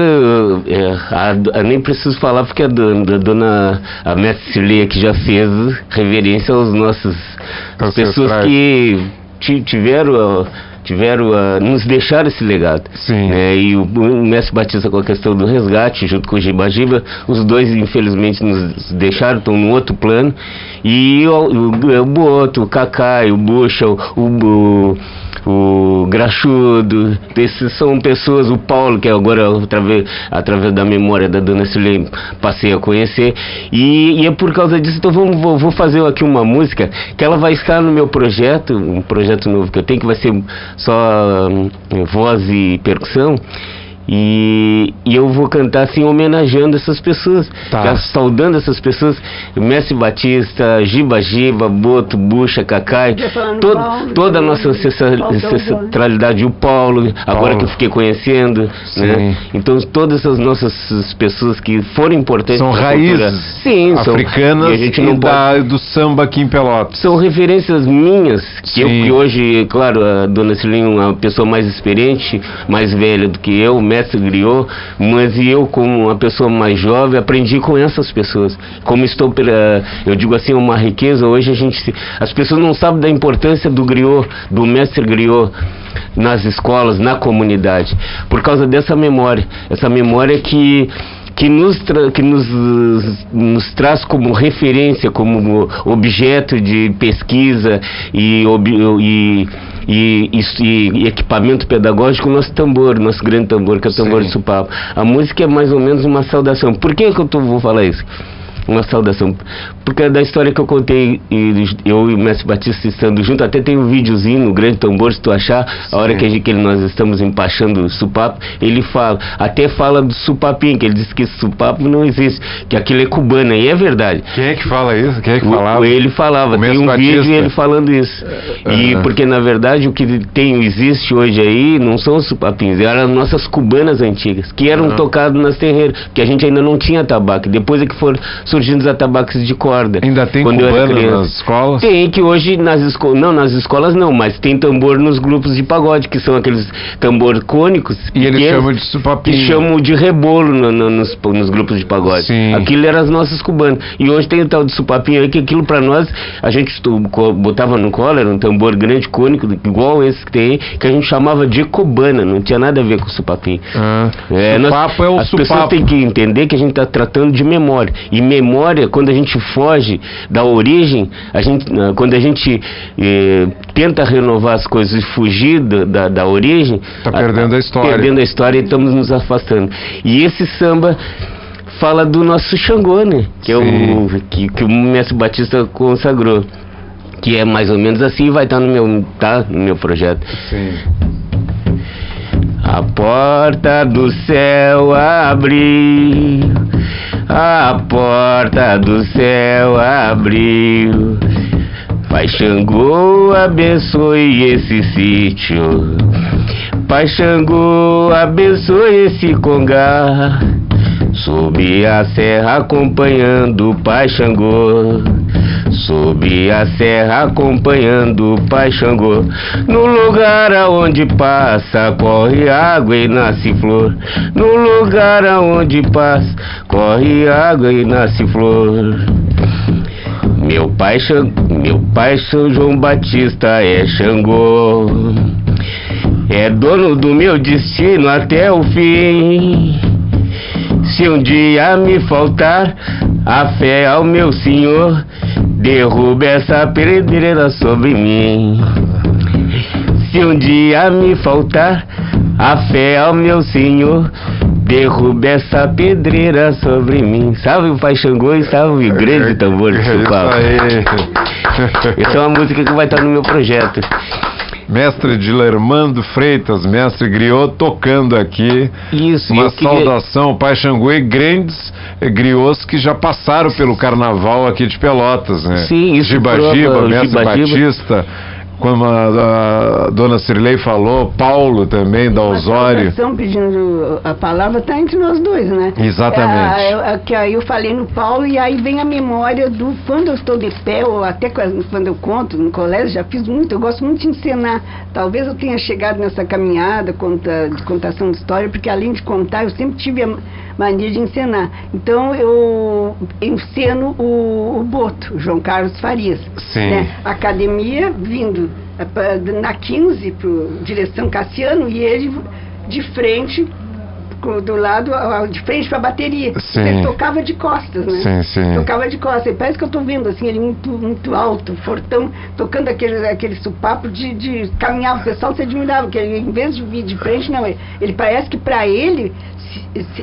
é, a- a- nem preciso falar porque a dona, a dona a mestre Cirleia que já fez reverência aos nossos às pessoas que tiveram tiveram a, nos deixaram esse legado Sim. né? e o, o mestre Batista com a questão do resgate junto com o Giba Giba os dois infelizmente nos deixaram estão num outro plano e o, o, o Boto, o Cacai, o Bucha, o, o, o Graxudo, esses são pessoas, o Paulo, que agora através, através da memória da dona Silene passei a conhecer, e, e é por causa disso, então vamos, vou, vou fazer aqui uma música que ela vai estar no meu projeto, um projeto novo que eu tenho, que vai ser só hum, voz e percussão. E, e eu vou cantar assim homenageando essas pessoas, Tá. saudando essas pessoas, Mestre Batista, Giba Giba, Boto, Bucha, Cacai, todo- Paulo, toda a nossa ancestralidade, o Paulo, agora Paulo. que eu fiquei conhecendo, né? Então todas essas nossas pessoas que foram importantes São raízes sim, são- africanas e a gente e não pode da- do samba aqui em Pelotas. são referências minhas, que eu que hoje, claro, a dona Celine é uma pessoa mais experiente, mais velha do que eu, mestre griot, mas eu como uma pessoa mais jovem aprendi com essas pessoas. Como estou pela, eu digo assim, uma riqueza, hoje a gente as pessoas não sabem da importância do griot, do mestre griot nas escolas, na comunidade, por causa dessa memória, essa memória que que nos, que nos, nos traz como referência, como objeto de pesquisa e, e, e, e- e equipamento pedagógico, o nosso tambor, nosso grande tambor, que é o tambor Sim. de Supapo. A música é mais ou menos uma saudação. Por que, que eu tô- vou falar isso? Uma saudação. Porque da história que eu contei, eu e o Mestre Batista estando junto, até tem um videozinho no Grande Tambor, se tu achar, a hora que, a gente, que nós estamos empachando o supapo, ele fala, até fala do supapinho, que ele diz que supapo não existe, que aquilo é cubana, e é verdade. Quem é que fala isso? Quem é que O- falava? Ele falava, O tem um vídeo Batista. ele falando isso. E porque na verdade o que tem existe hoje aí não são os supapins, eram as nossas cubanas antigas, que eram Aham. tocadas nas terreiras, que a gente ainda não tinha tabaco. Depois é que foram surgindo os atabaques de corda. Ainda tem quando eu era cubano nas escolas? Tem, que hoje nas escolas, não, nas escolas não, mas tem tambor nos grupos de pagode, que são aqueles tambor cônicos. E eles chamam de supapinho. Que chamam de rebolo no- no- nos, nos grupos de pagode. Sim. Aquilo eram as nossas cubanas. E hoje tem o tal de supapinho aí, que aquilo pra nós, a gente botava no colo, era um tambor grande, cônico, igual esse que tem aí, que a gente chamava de cubana, não tinha nada a ver com o supapinho. Ah, É, nós- supapo é o as pessoas supapo. têm que entender que a gente está tratando de memória. E memória, quando a gente foge da origem, a gente, ah, quando a gente eh, tenta renovar as coisas e fugir da, da, origem, Tá perdendo a história. Perdendo a história e estamos nos afastando. E esse samba fala do nosso Xangô, né? Que é o que, que o mestre Batista consagrou. Que é mais ou menos assim, vai estar no meu, tá, no meu projeto. Sim. A porta do céu abriu, a porta do céu abriu. Pai Xangô abençoe esse sítio. Pai Xangô abençoe esse congá. Subi a serra acompanhando o Pai Xangô. Subi a serra acompanhando o Pai Xangô. No lugar aonde passa, corre água e nasce flor. No lugar aonde passa, corre água e nasce flor. Meu pai, Xan- meu pai São João Batista é Xangô. É dono do meu destino até o fim. Se um dia me faltar a fé ao meu Senhor, derruba essa pedreira sobre mim. Se um dia me faltar a fé ao meu Senhor, derruba essa pedreira sobre mim. Salve o Pai Xangô e salve o grande tambor de É São isso Paulo. aí. Essa é uma música que vai estar no meu projeto. Mestre Dilermando Freitas, mestre griot, tocando aqui. Isso, Uma queria- saudação Pai Xangô e grandes eh, griots que já passaram pelo carnaval aqui de Pelotas, né? Sim, isso Giba Giba, o mestre Giba Giba. Batista, como a, a dona Cirlei falou, Paulo também, da Osório. Estão pedindo a palavra, está entre nós dois, né? Exatamente. É, a- a- que aí eu falei no Paulo e aí vem a memória do quando eu estou de pé, ou até quando quando eu conto no colégio, já fiz muito, eu gosto muito de encenar. Talvez eu tenha chegado nessa caminhada conta, de contação de história, porque além de contar, eu sempre tive a mania de encenar. Então eu enceno o, o Boto, João Carlos Farias. Sim. né? academia vindo eh, na 15 para direção Cassiano e ele de frente do lado de frente para a bateria Sim. ele tocava de costas né Sim, sim. tocava de costas e parece que eu estou vendo assim ele muito muito alto fortão tocando aquele aquele supapo de, de caminhar o pessoal se admirava porque ele, em vez de vir de frente não ele, ele parece que para ele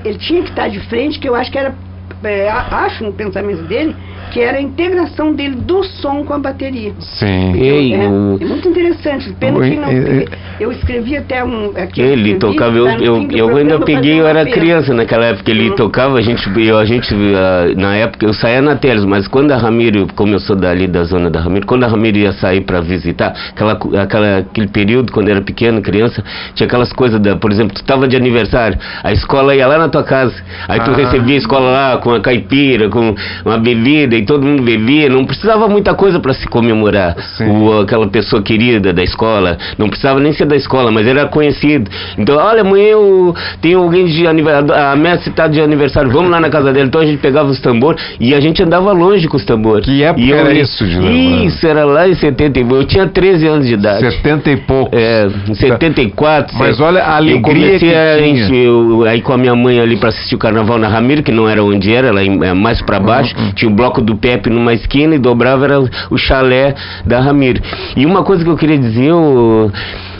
ele tinha que estar de frente que eu acho que era é, acho no pensamento dele que era a integração dele do som com a bateria. Sim. Ei, é, o- é muito interessante. Pena Oi, que não. é, é. Eu escrevi até um. Aqui, Ele escrevi, tocava, eu, eu, eu ainda peguei, eu era criança naquela época, ele Uhum. tocava, a gente, eu, a gente, ah, na época, eu saía na Teles, mas quando a Ramiro, como eu sou dali da zona da Ramiro, quando a Ramiro ia sair para visitar, aquela, aquela, aquele período, quando era pequeno, criança, tinha aquelas coisas, da, por exemplo, tu tava de aniversário, a escola ia lá na tua casa, aí tu Ah. recebia a escola lá com a caipira, com uma bebida, e todo mundo bebia, não precisava muita coisa para se comemorar, o, aquela pessoa querida da escola, não precisava nem ser da escola, mas era conhecido. Então, olha, amanhã eu tenho alguém de aniversário, a mestre está de aniversário, vamos lá na casa dele. Então a gente pegava os tambores e a gente andava longe com os tambores. Que época E eu- era isso? Isso, era lá em 70, e- eu tinha 13 anos de idade. 70 e pouco. É, em 74. Mas olha a alegria eu comecei que a tinha. eu- aí com a minha mãe ali pra assistir o carnaval na Ramiro, que não era onde era, lá em- é, mais pra baixo, Uhum. tinha o bloco do Pepe numa esquina e dobrava era o chalé da Ramiro. E uma coisa que eu queria dizer o-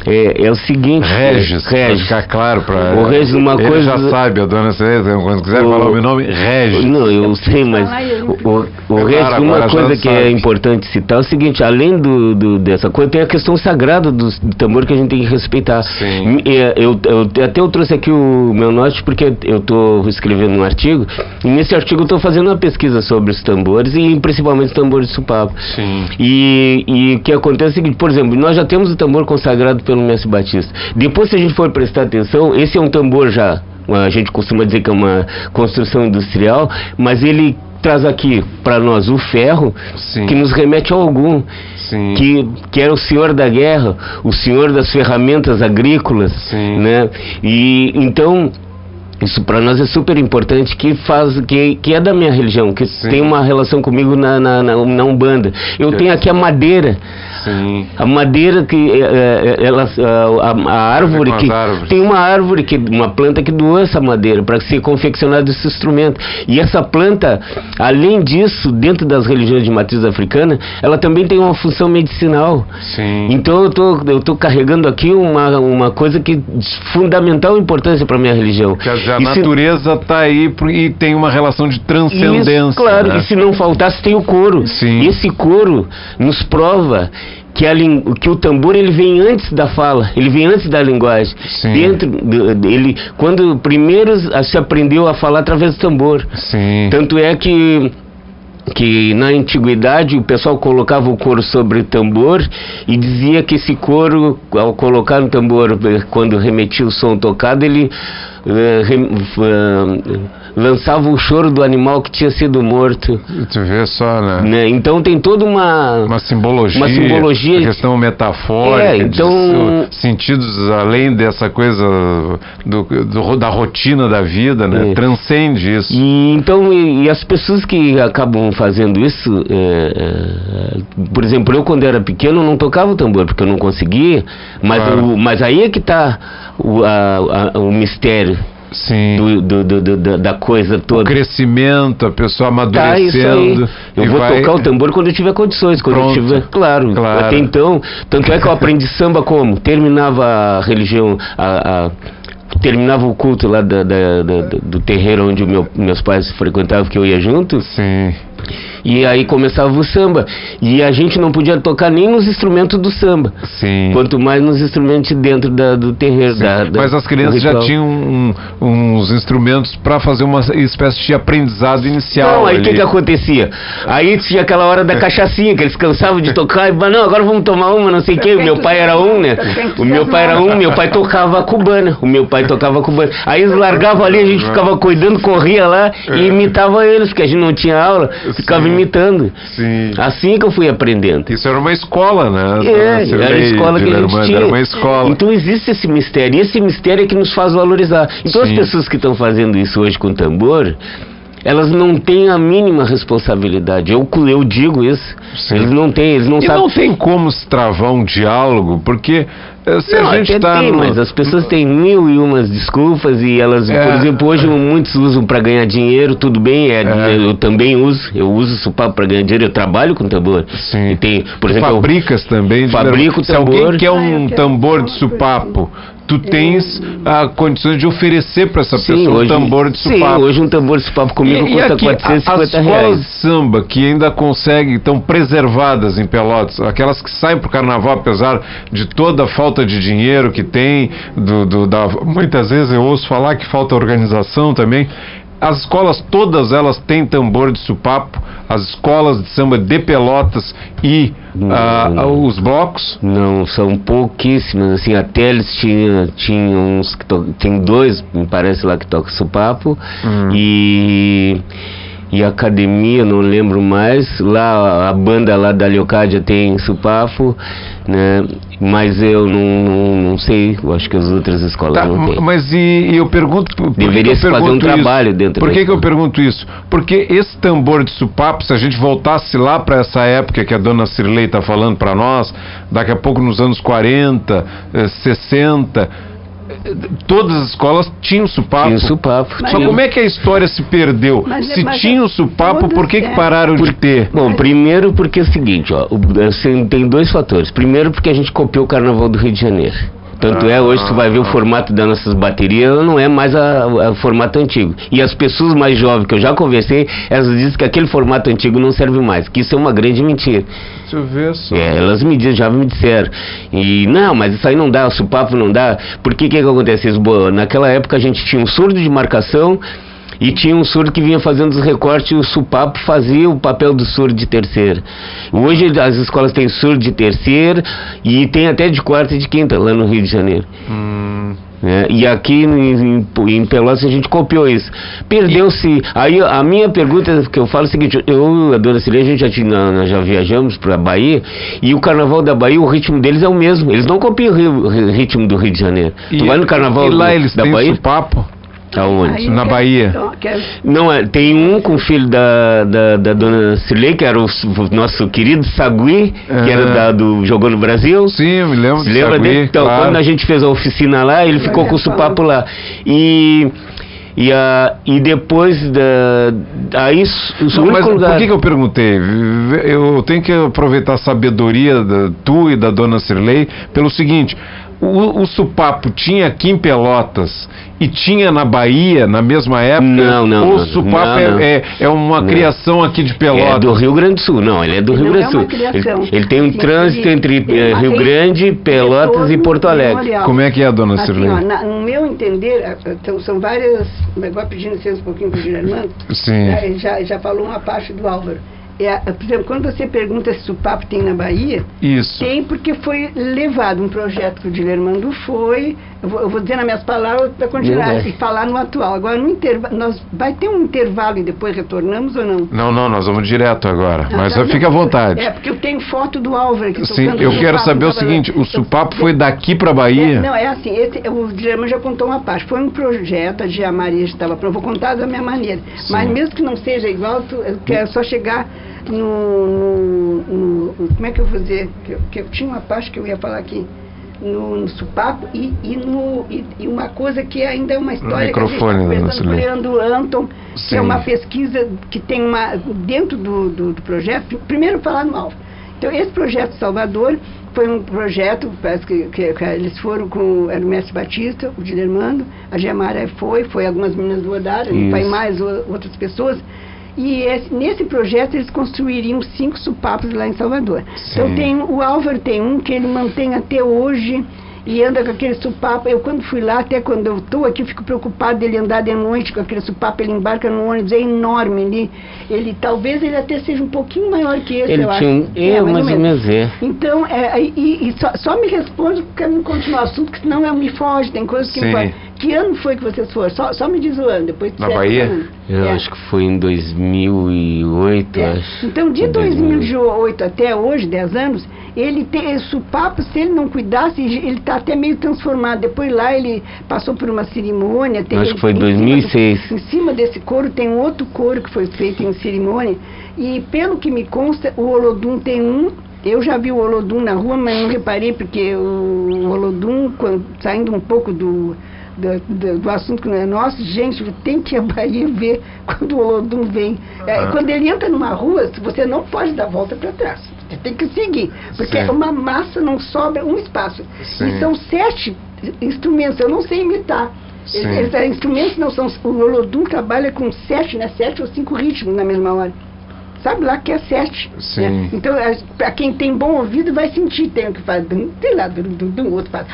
é, é o seguinte, Regis, pra Regis. ficar claro para O Regis, uma Ele coisa- já sabe, a dona Celeste, quando quiser O- falar o meu nome, Regis. Não, eu sei, mas o, o, o Claro, uma coisa que é sabe. importante citar é o seguinte, além do, do- dessa coisa, tem a questão sagrada do, do tambor que a gente tem que respeitar. Sim. E, é, Eu, eu- até eu trouxe aqui o meu note porque eu estou escrevendo um artigo, e nesse artigo eu estou fazendo uma pesquisa sobre os tambores, e principalmente os tambores de supapo. Sim. E, e o que acontece é o seguinte, por exemplo, nós já temos o tambor consagrado pelo Mestre Batista. Depois, se a gente for prestar atenção, esse é um tambor já, a gente costuma dizer que é uma construção industrial, mas ele traz aqui para nós o ferro, Sim. que nos remete ao algum. Sim. Que, que era o senhor da guerra, o senhor das ferramentas agrícolas, Sim. né? E então isso para nós é super importante que faz que, que é da minha religião, que Sim. tem uma relação comigo na, na, na, na Umbanda. Eu Que- tenho aqui a madeira. Sim. A madeira que é, é, ela, a, a- árvore que tem uma árvore que uma planta que doou essa madeira para ser confeccionado esse instrumento. E essa planta, além disso, dentro das religiões de matriz africana, ela também tem uma função medicinal. Sim. Então eu tô, eu tô carregando aqui uma, uma coisa que de fundamental importância para minha religião. Que as seja, a E se- natureza está aí por- e tem uma relação de transcendência. Isso, claro, né? e se não faltasse tem o coro. Sim. Esse coro nos prova que, a que o tambor ele vem antes da fala, ele vem antes da linguagem. Sim. Dentro dele, quando primeiro se aprendeu a falar através do tambor. Sim. Tanto é que que na antiguidade o pessoal colocava o couro sobre o tambor e dizia que esse couro, ao colocar no tambor, quando remetia o som tocado, ele lançava o choro do animal que tinha sido morto. Tu vê só, né? né? Então tem toda uma. Uma simbologia, Uma simbologia. a questão metafórica, É, de então- su- sentidos além dessa coisa do, do- da rotina da vida, né? É. Transcende isso. E, então, e, e as pessoas que acabam fazendo isso, é, é, por exemplo, eu quando era pequeno não tocava o tambor porque eu não conseguia, mas, Claro. o- mas aí é que está o, a- a- o mistério Sim. do, do- do- da- coisa o toda. crescimento, a pessoa Tá, amadurecendo. Eu e vou vai- tocar o tambor quando eu tiver condições, quando Pronto. eu tiver, claro, Claro. Até então, tanto é que eu aprendi samba como terminava a religião, a, a- terminava o culto lá da- da- da- do terreiro onde o meu- meus pais frequentavam, que eu ia junto. Sim. E aí começava o samba. E a gente não podia tocar nem nos instrumentos do samba. Sim. Quanto mais nos instrumentos dentro da- do terreiro. Da, da- Mas as crianças já tinham um- uns instrumentos para fazer uma espécie de aprendizado inicial. Não, aí o que que acontecia? Aí tinha aquela hora da cachaçinha, que eles cansavam de tocar e não, agora vamos tomar uma, não sei o quê. O meu pai era um, né? O meu pai era um, meu pai tocava a cubana. O meu pai tocava a cubana. Aí eles largavam ali, a gente ficava cuidando, corria lá e imitava eles, porque a gente não tinha aula, ficava Imitando. Sim. Assim que eu fui aprendendo. Isso era uma escola, né? É, era a escola que a gente tinha. Era uma escola. Então existe esse mistério, e esse mistério é que nos faz valorizar. Então Sim. as pessoas que estão fazendo isso hoje com tambor, elas não têm a mínima responsabilidade. Eu, eu digo isso. Sim. Eles não têm, eles não e sabem. não tem como se travar um diálogo, porque eh, se Não, a gente está. tem, mas as pessoas têm mil e umas desculpas e elas, É. por exemplo, hoje muitos usam para ganhar dinheiro, tudo bem, é, É. eu também uso, eu uso supapo para ganhar dinheiro, eu trabalho com tambor. Sim. E tem, por exemplo, eu- fabricas também de Fabrico Se alguém tambor. quer Ah, eu um tambor de supapo, tu tens ah, condições de oferecer para essa Sim, pessoa hoje, um tambor de sim, supapo. hoje um tambor de supapo comigo E- e custa aqui, 450 as escolas reais. de samba que ainda conseguem, estão preservadas em Pelotas, aquelas que saem para o carnaval, apesar de toda a falta de dinheiro que tem, do, do- da, muitas vezes eu ouço falar que falta organização também. As escolas, todas elas têm tambor de supapo, as escolas de samba de Pelotas e Não. os blocos. Não, são pouquíssimas, assim, a Teles tinha, tinha uns que to... tem dois, me parece lá que toca supapo, Hum. e, e academia, não lembro mais, lá a banda lá da Leocádia tem supapo, né, mas eu não, não, não sei, eu acho que as outras escolas Tá, não tem. mas e, e eu pergunto. por- Deveria se fazer um isso? trabalho dentro Por que, que eu pergunto isso? Porque esse tambor de supapo, se a gente voltasse lá para essa época que a dona Cirlei está falando para nós, daqui a pouco nos anos 40, eh, 60, eh, todas as escolas tinham supapo. Tinha supapo. Mas tinha. como é que a história se perdeu? Mas é- se mas tinha é o supapo, todas por que, que é. pararam de ter? Bom, primeiro porque é o seguinte, ó, tem dois fatores. Primeiro porque a gente copiou o Carnaval do Rio de Janeiro. Tanto é, hoje tu vai ver o formato das nossas baterias, não é mais o formato antigo. E as pessoas mais jovens que eu já conversei, elas dizem que aquele formato antigo não serve mais, que isso é uma grande mentira. Deixa eu ver só. É, elas me dizem, já me disseram. E não, mas isso aí não dá, o supapo não dá. Por que que, que acontece isso? Boa, naquela época a gente tinha um surdo de marcação e tinha um surdo que vinha fazendo os recortes e o supapo fazia o papel do surdo de terceira. Hoje as escolas têm surdo de terceira e tem até de quarta e de quinta lá no Rio de Janeiro. Hum, né? E aqui em, em, Pelotas a gente copiou isso. Perdeu-se. Aí a minha pergunta que eu falo é o seguinte: eu e a dona Cilene, a gente já, tinha, nós já viajamos para Bahia e o carnaval da Bahia, o ritmo deles é o mesmo. Eles não copiam o ri- o ritmo do Rio de Janeiro. tu vai no carnaval e lá do- eles da têm Bahia? supapo? Aonde? Aí Na Bahia. Não, é, tem um com o filho da, da, da dona Cirlei, que era o, o nosso querido Sagui, que era da, do Jogou no Brasil. Sim, eu me lembro. Se lembra Sagui, dele? Então, claro. quando a gente fez a oficina lá, ele ficou com o supapo lá. E. E, a, e depois da. Aí, o Não, mas lugar. por que, que eu perguntei? Eu tenho que aproveitar a sabedoria da, tu e da dona Cirlei pelo seguinte: o, o supapo tinha aqui em Pelotas e tinha na Bahia na mesma época? Não, não, o não, supapo não, é, não. é, é uma Não. criação aqui de Pelotas? É do Rio Grande do Sul, não, ele é do Ele Rio não Grande do é Sul. uma criação. Ele, ele tem um Sim, trânsito ele- entre eh, Rio Grande, Pelotas e Porto Alegre. memorial. Como é que é, dona Assim, ó, na- no meu entender, eh, então, são várias. Agora pedindo licença um pouquinho para o Germano. Sim. Já, já, já falou uma parte do Álvaro. É, por exemplo, quando você pergunta se o papo tem na Bahia, Isso. tem porque foi levado um projeto que o Dilermando foi. Eu vou, eu vou dizer nas minhas palavras para continuar é. e falar no atual. Agora, no intervalo, nós vai ter um intervalo e depois retornamos ou não? Não, não, nós vamos direto agora. Ah, Mas tá, fica à vontade. É, porque eu tenho foto do Álvaro que Sim, eu quero saber o seguinte: o eu- supapo foi daqui para É, Bahia? não, é assim, esse, o Guilherme já contou uma parte. Foi um projeto, a Gia Maria estava pronto, vou contar da minha maneira. Sim. Mas mesmo que não seja igual, eu quero só chegar no, no- no- Como é que eu vou dizer? Que, eu- que eu tinha uma parte que eu ia falar aqui. No, no supapo e, e, no, e, e uma coisa que ainda é uma história microfone, que a gente está conversando com o. Leandro Anton, que Sim. é uma pesquisa que tem uma dentro do, do, do projeto, primeiro falar no alvo. Então, esse projeto Salvador foi um projeto, parece que, que- que eles foram com era o mestre Batista, o Dilermando, a Gemara foi, foi algumas meninas do Isso. foi mais o- outras pessoas. E esse- nesse projeto eles construiriam cinco supapos lá em Salvador. Então Sim. tem o Álvaro tem um que ele mantém até hoje e anda com aquele supapo. Eu quando fui lá, até quando eu estou aqui, eu fico preocupado dele andar de noite com aquele supapo, ele embarca num ônibus, é enorme. Ele, ele talvez ele até seja um pouquinho maior que esse, Ele eu tinha um. acho. É, mais ou menos é. Então, é, e, e só, só me responde porque eu não continuo o assunto, que senão eu me foge, tem coisas que Sim. me. Que ano foi que vocês foram? Só, só me diz o ano, depois Na Bahia? Eu É. acho que foi em 2008, É. acho. Então, de Em 2008 até hoje, 10 anos, ele tem esse papo, se ele não cuidasse, ele está até meio transformado. Depois lá ele passou por uma cerimônia. tem- Acho que foi em cima 2006. do- Em cima desse couro tem um outro couro que foi feito em cerimônia. E pelo que me consta, o Olodum tem um. Eu já vi o Olodum na rua, mas não reparei, porque o Olodum, quando, saindo um pouco do, do, do- do assunto que não é nosso, gente, tem que ir a Bahia ver quando o Olodum vem. É. Quando ele entra numa rua, você não pode dar volta para trás. Você tem que seguir. Porque Sim. é uma massa, não sobra um espaço. Sim. E são sete instrumentos, eu não sei imitar. Eles, instrumentos não são. O Olodum trabalha com sete, né? Sete ou cinco ritmos na mesma hora. Sabe lá que é sete. Sim. né? Então, para quem tem bom ouvido, vai sentir. Tem o que faz. Tem lá, o outro faz.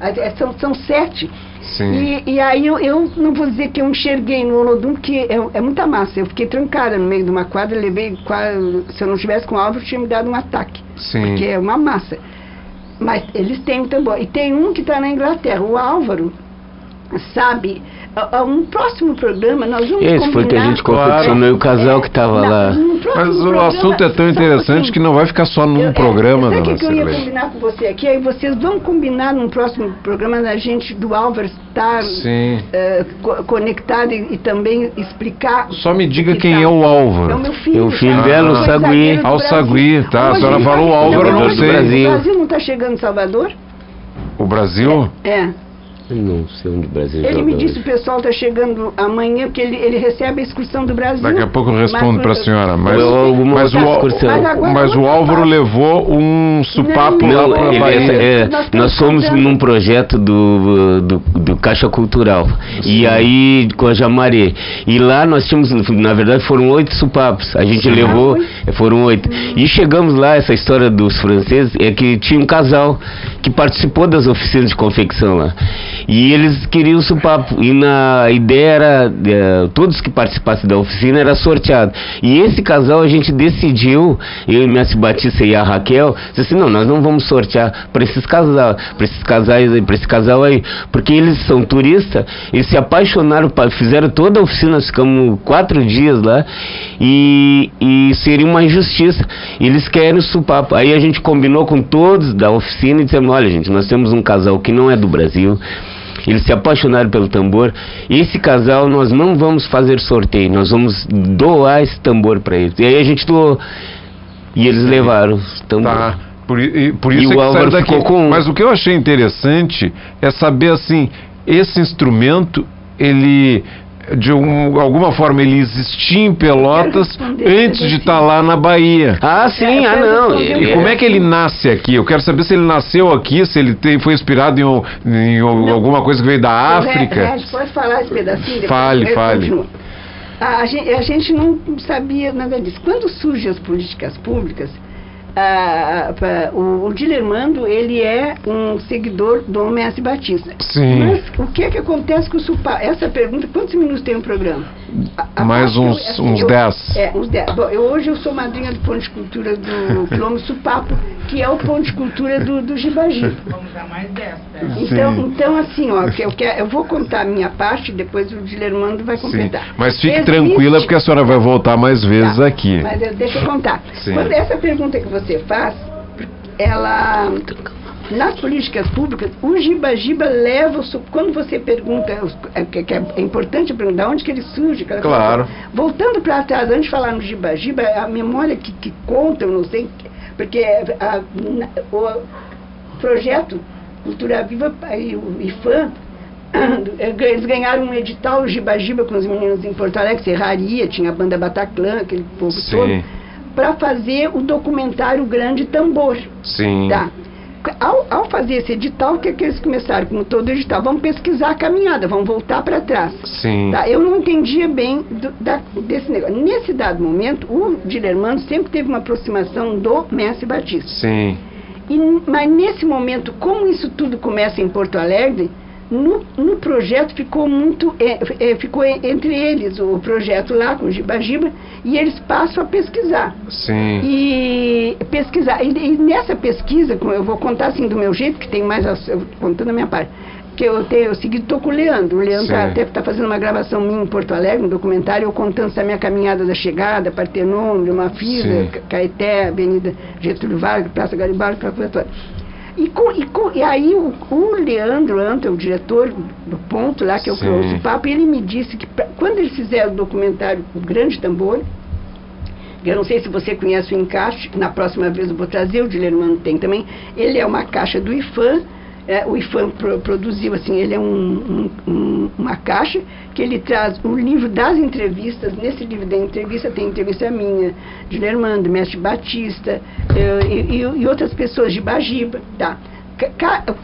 É, São, são sete. Sim. E, e aí eu, eu não vou dizer que eu enxerguei no Olodum, porque é, é muita massa. Eu fiquei trancada no meio de uma quadra, levei. quase- Se eu não tivesse com o Álvaro, tinha me dado um ataque. Sim. Porque é uma massa. Mas eles têm o tambor. E tem um que está na Inglaterra. O Álvaro sabe. A- a Um próximo programa nós vamos Esse foi o que a gente Claro. confeccionou e o casal que estava lá. próximo Mas o programa, assunto é tão um interessante pouquinho. que não vai ficar só num Eu- é, programa, sabe o dona que, eu ia combinar com você aqui? Aí vocês vão combinar num próximo programa da gente do Álvaro estar Sim. co- conectado e, e também explicar. Só me diga que quem tá- é o Álvaro. É o meu filho. É o filho tá? dela, o Foi Sagui. Ah, o. Sagui, tá. A Hoje senhora ele falou Álvaro, não o sei. O Brasil não está chegando em Salvador? O Brasil? É. Eu não sei onde o Brasil Ele joga me disse hoje. o pessoal está chegando amanhã, porque ele, ele recebe a excursão do Brasil. Daqui a pouco eu respondo Mas- para a senhora. Mas, alguma mas, o. Mas mas o Álvaro levou um supapo Não, lá para Bahia. é, Nós estamos nós fomos fazendo- num projeto do, do, do Caixa Cultural. E aí, com a Jamaré. E lá nós tínhamos, na verdade, foram oito supapos. A gente levou, foram oito. E chegamos lá, essa história dos franceses, é que tinha um casal que participou das oficinas de confecção lá. E eles queriam supapo. E na ideia era, eh, todos que participassem da oficina era sorteado. E esse casal a gente decidiu, eu e Messi Batista e a Raquel, disse assim, não, nós não vamos sortear para esses casais, para esses casais aí, para esse casal aí, porque eles são turistas, eles se apaixonaram, pa- fizeram toda a oficina, ficamos quatro dias lá e, e seria uma injustiça. Eles querem o supapo. Aí a gente combinou com todos da oficina e dissemos, olha gente, nós temos um casal que não é do Brasil, eles se apaixonaram pelo tambor. Esse casal nós não vamos fazer sorteio, nós vamos doar esse tambor para eles. E aí a gente doou. E eles levaram o tambor. Tá. Por, e, por E isso o é que Álvaro ficou com um. Mas o que eu achei interessante é saber assim, esse instrumento, ele de um, alguma forma ele existia em Pelotas antes de estar lá na Bahia. Ah, sim, É, ah, não. E como é que ele nasce aqui? Eu quero saber se ele nasceu aqui, se ele tem- foi inspirado em, um- em Não. alguma coisa que veio da Re- África. Pode falar esse pedacinho? Fale, fale. continuo. A, gente, a gente não sabia nada disso. Quando surgem as políticas públicas, o, o Dilermando, ele é um seguidor do Mestre Batista. Sim. Mas o que é que acontece com o Supá? Essa pergunta, quantos minutos tem o programa? A- Mais eu- uns- assim, uns eu- 10. É, uns 10. Bom, eu, hoje eu sou madrinha do Ponto de Cultura do quilômetro Supapo, que é o ponto de cultura do, do Gibaji. Então, então, assim, ó, que eu, quero, eu vou contar a minha parte, depois o Dilermando vai Sim. completar. Mas fique Existe- tranquila porque a senhora vai voltar mais vezes Tá, aqui. Mas eu- deixa eu contar. Sim. Quando essa pergunta que você faz, ela. Nas políticas públicas, o giba-giba leva o. Quando você pergunta, é, que- que é importante perguntar onde que ele surge. coisa Claro. toda. Voltando para trás, antes de falar no giba-giba, a memória que, que conta, eu não sei, porque a- na- o projeto Cultura Viva e o IFAM eles ganharam um edital Giba-Giba com os meninos em Porto Alegre, Serraria, tinha a banda Bataclan, aquele povo Sim. todo, para fazer o documentário Grande Tambor. Sim. Tá. Ao, ao fazer esse edital, o que, é que eles começaram? Como todo edital, vamos pesquisar a caminhada, vamos voltar para trás. Sim. Tá, eu não entendia bem do- da- desse negócio. Nesse dado momento, o Dilermando sempre teve uma aproximação do Mestre Batista. Sim. E, mas nesse momento, como isso tudo começa em Porto Alegre, no, no projeto ficou muito. é, é, ficou en- entre eles o projeto lá com o Giba-Giba e eles passam a pesquisar. Sim. E pesquisar. E, e nessa pesquisa, eu vou contar assim do meu jeito, que tem mais. contando a minha parte. Que eu tenho, eu segui, tô com o Leandro. O Leandro tá- até está fazendo uma gravação minha em Porto Alegre, um documentário, eu contando essa minha caminhada da chegada, Partenon, uma. Ca- Caeté, Avenida Getúlio Vargas, Praça Garibaldi, coisa toda. E, com, e, com, e aí o, o Leandro Anta, o diretor do ponto lá, que é o que eu ouço o papo, ele me disse que pra- quando eles fizeram o documentário O Grande Tambor, eu não sei se você conhece o encaixe, na próxima vez eu vou trazer, o Dilermano tem também. Ele é uma caixa do IFAM, é, o IFAM pro- produziu, assim, ele é um- um- um- uma caixa que ele traz o livro das entrevistas. Nesse livro da entrevista tem entrevista minha, de Lermando, Mestre Batista eh, e, e- outras pessoas de Bagiba, tá?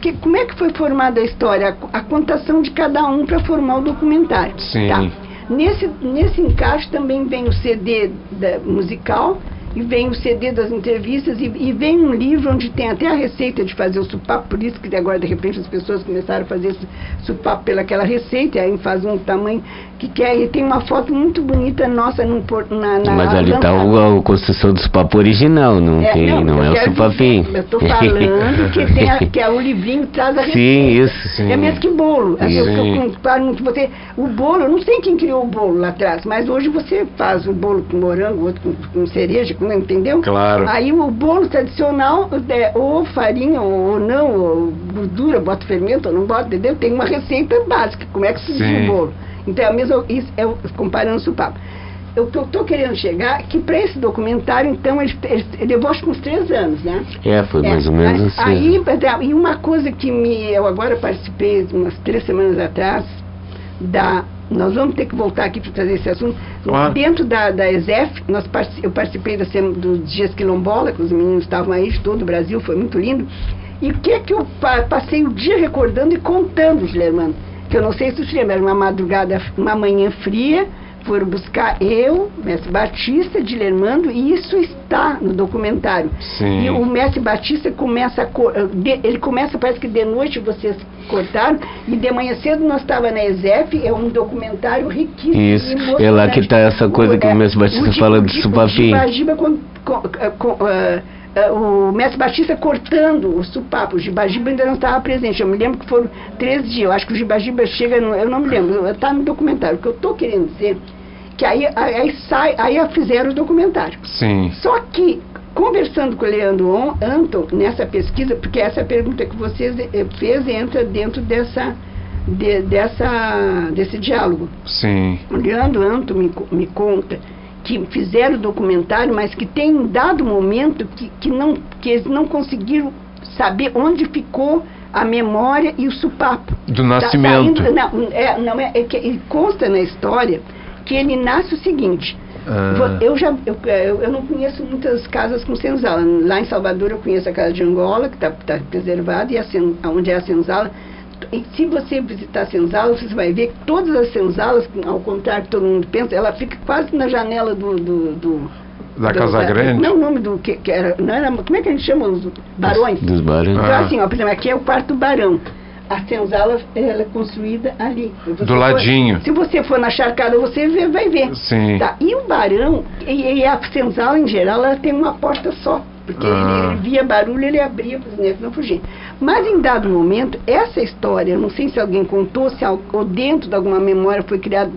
Que- como é que foi formada a história? A, a contação de cada um para formar o documentário. Sim. Tá? Nesse, nesse encaixe também vem o CD da- musical e vem o CD das entrevistas e, e vem um livro onde tem até a receita de fazer o supapo, por isso que agora de repente as pessoas começaram a fazer esse supapo pelaquela receita, e aí faz um tamanho que quer, e tem uma foto muito bonita nossa num, na, na Mas ali está lâmpada. a, construção do supapo original, não tem, não, eu é o supapim. dizer, Eu estou falando que, tem a, que é o livrinho traz a receita. Sim, isso. Sim. É mesmo que bolo. Assim, eu, você. O bolo, eu não sei quem criou o bolo lá atrás, mas hoje você faz o bolo com morango, outro com, com cereja, com, entendeu? Claro. Aí o bolo tradicional, é, ou farinha, ou não, ou gordura, bota fermento ou não bota, entendeu? Tem uma receita básica, como é que se diz o bolo. Então, é a mesma, isso é o- comparando o papo. O que eu estou querendo chegar é que para esse documentário, então, ele, ele, ele levou acho que uns três anos, né? É, foi mais É, ou menos aí- assim. Aí, Pedro, e uma coisa que me, eu agora participei umas três semanas atrás, da, nós vamos ter que voltar aqui para trazer esse assunto. Claro. Dentro da, da ESEF, nós, eu participei dos Dias Quilombola, que os meninos estavam aí de todo o Brasil, foi muito lindo. E o que é que eu pa- passei o dia recordando e contando, Gilermano? Que eu não sei se tu se lembra, era uma madrugada, uma manhã fria, foram buscar eu, Mestre Batista, Dilermando, e isso está no documentário. Sim. E o Mestre Batista começa de- ele começa, parece que de noite vocês cortaram, e de manhã cedo nós estávamos na ESEF, é um documentário riquíssimo. Isso, é lá que tá essa coisa que o Mestre Batista o fala do o supapim. O Eh, o Mestre Batista cortando o supapo, o Gibagiba ainda não estava presente. Eu me lembro que foram três dias. Eu acho que o Gibagiba chega, eu não me lembro, está no documentário. O que eu estou querendo dizer que aí, aí, sai, aí fizeram o documentário. Sim. Só que, conversando com o Leandro On- Anton nessa pesquisa, porque essa pergunta que você eh, fez entra dentro dessa, de- dessa, desse diálogo. Sim. O Leandro Anto me, me conta que fizeram o documentário, mas que tem um dado momento que, que, não, que eles não conseguiram saber onde ficou a memória e o supapo. Do Tá nascimento. não, é, não é, é que consta na história que ele nasce o seguinte. Ah. Eu já eu, eu, não conheço muitas casas com senzala. Lá em Salvador eu conheço a casa de Angola, que está preservada, e a onde é a senzala. E se você visitar a senzala, você vai ver que todas as senzalas, ao contrário que todo mundo pensa, ela fica quase na janela do. do, do- Da do- Casa Grande? Não, o nome do que, que era, não era. Como é que a gente chama os barões? Dos barões. Então, Ah. assim, ó, por exemplo, aqui é o quarto barão. A senzala ela é construída ali. Você Do for- ladinho. se você for na charcada, você vê- vai ver. Sim. Tá, E o barão, e, e a senzala em geral, ela tem uma porta só. Porque Ah. ele, ele via barulho, ele abria para os negros não fugirem. Mas em dado momento, essa história, não sei se alguém contou, se ou dentro de alguma memória foi criado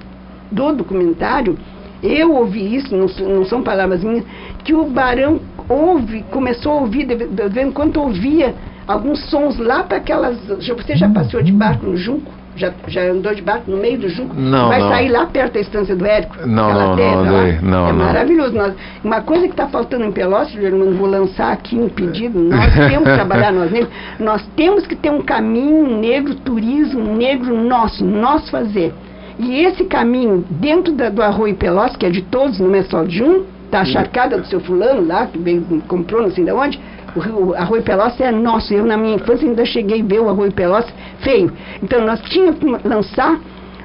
do documentário, eu ouvi isso, não, não são palavras minhas, que o barão ouve, começou a ouvir, de, vez em quando ouvia alguns sons lá para aquelas. Você já passou de barco no Junco? Já, já andou de barco no meio do Junco? Não, Vai não. sair lá perto da estância do Érico? Não, não, não terra andei. Não, é não. maravilhoso. Nós, uma coisa que está faltando em Pelotas, Germano, vou lançar aqui um pedido. Nós temos que trabalhar nós negros. Nós temos que ter um caminho negro, turismo negro nosso, nós fazer. E esse caminho, dentro da- do Arroio Pelotas, que é de todos, não é só de um, tá a charcada do seu fulano lá, que veio, comprou não sei de onde, o, Arroio Pelotas é nosso. Eu, na minha infância, ainda cheguei a ver o Arroio Pelotas feio. Então, nós tínhamos que lançar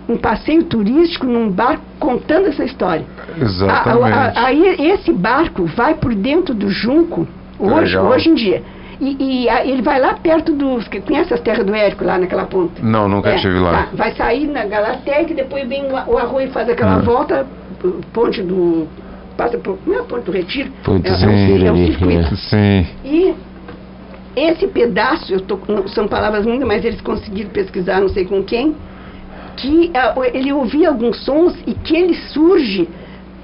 um passeio turístico num barco contando essa história. Exatamente. Aí esse barco vai por dentro do Junco, hoje, hoje em dia. E, e a- ele vai lá perto dos. que Conhece as terras do Érico, lá naquela ponta? Não, nunca É, estive lá. tá. Vai sair na Galateia, e depois vem o, o arroio e faz aquela Ah. volta, ponte do. Passa por. Não é do Retiro? Ponte é, do é um- é um circuito. Sim. E esse pedaço, eu tô, são palavras minhas, mas eles conseguiram pesquisar, não sei com quem, que ah, ele ouvia alguns sons e que ele surge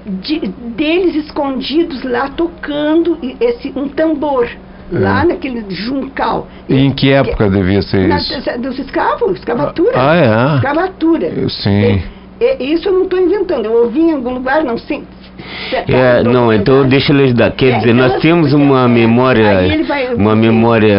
de- deles escondidos lá tocando esse, um tambor. Lá naquele juncal. E em que época devia ser Na- isso? dos escravos, escravatura. Ah, é? Escravatura. Sim. E- e- isso eu não estou inventando. Eu ouvi em algum lugar, não sei. É, não, então deixa eu ajudar. Quer É, dizer, então, nós temos uma é, memória, uma memória...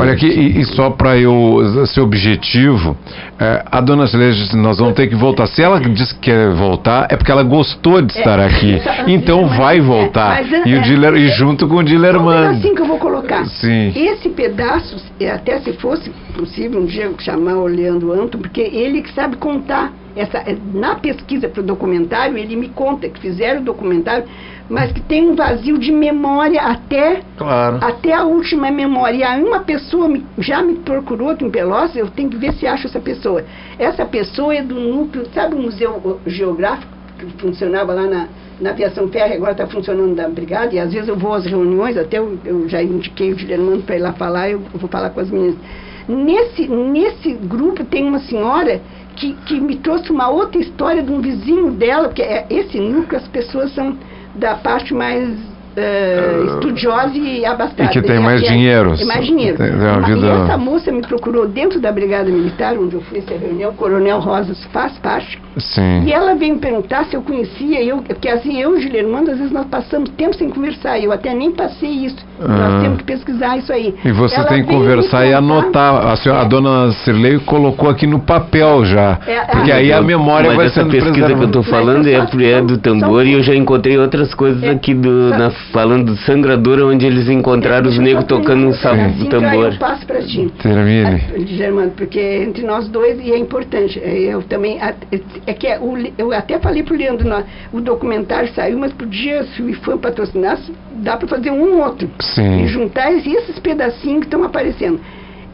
Olha aqui, e, e só para eu ser objetivo, é, a dona Celeste, nós vamos ter que voltar. Se ela disse que quer voltar, é porque ela gostou de estar É, aqui. essa- Então mas- vai é, voltar. mas, E, o é, Diler, e junto com o um Dilermando. pedacinho que eu vou colocar. Sim. Esse pedaço, é, até se fosse possível um dia eu chamar o Leandro Anton, porque ele que sabe contar. Essa, é, na pesquisa para o documentário, ele me conta que fizeram o documentário, mas que tem um vazio de memória até Claro. até a última memória. E aí uma pessoa me- já me procurou aqui em Pelotas, eu tenho que ver se acho essa pessoa. Essa pessoa é do núcleo, sabe o Museu Geográfico, que funcionava lá na, na aviação ferro, agora está funcionando da brigada, e às vezes eu vou às reuniões, até eu, eu já indiquei o Guilherme para ir lá falar, eu, vou falar com as meninas. Nesse, nesse grupo tem uma senhora que, que me trouxe uma outra história de um vizinho dela, porque é, esse núcleo as pessoas são da parte mais eh, estudiosa e abastada. E que tem mais dinheiro. é mais dinheiro. Tem- tem uma Ma- vida- E essa moça me procurou dentro da Brigada Militar, onde eu fui essa reunião, o Coronel Rosas faz parte, Sim. e ela veio me perguntar se eu conhecia, eu, porque assim, eu e o Gilermando, às vezes nós passamos tempo sem conversar, eu até nem passei isso, Ah. nós temos que pesquisar isso aí. E você Ela tem que conversar e anotar. A, senhora, a É. dona Cirlei colocou aqui no papel já. É, porque é. aí a memória Mas vai essa sendo pesquisa que eu preservada. estou falando é, só- é do tambor e eu já encontrei outras coisas É, aqui do, na, falando do sangradura, onde eles encontraram os eu negros tocando um, aí tambor. Eu passo para ti. Termine. Ah, Germano, porque é entre nós dois e é importante. É, Eu também. a- É que é o Le- eu até falei pro Leandro, nós- o documentário saiu, mas podia, se o IFAM patrocinasse, dá para fazer um outro. Sim. E juntar esses, esses pedacinhos que estão aparecendo.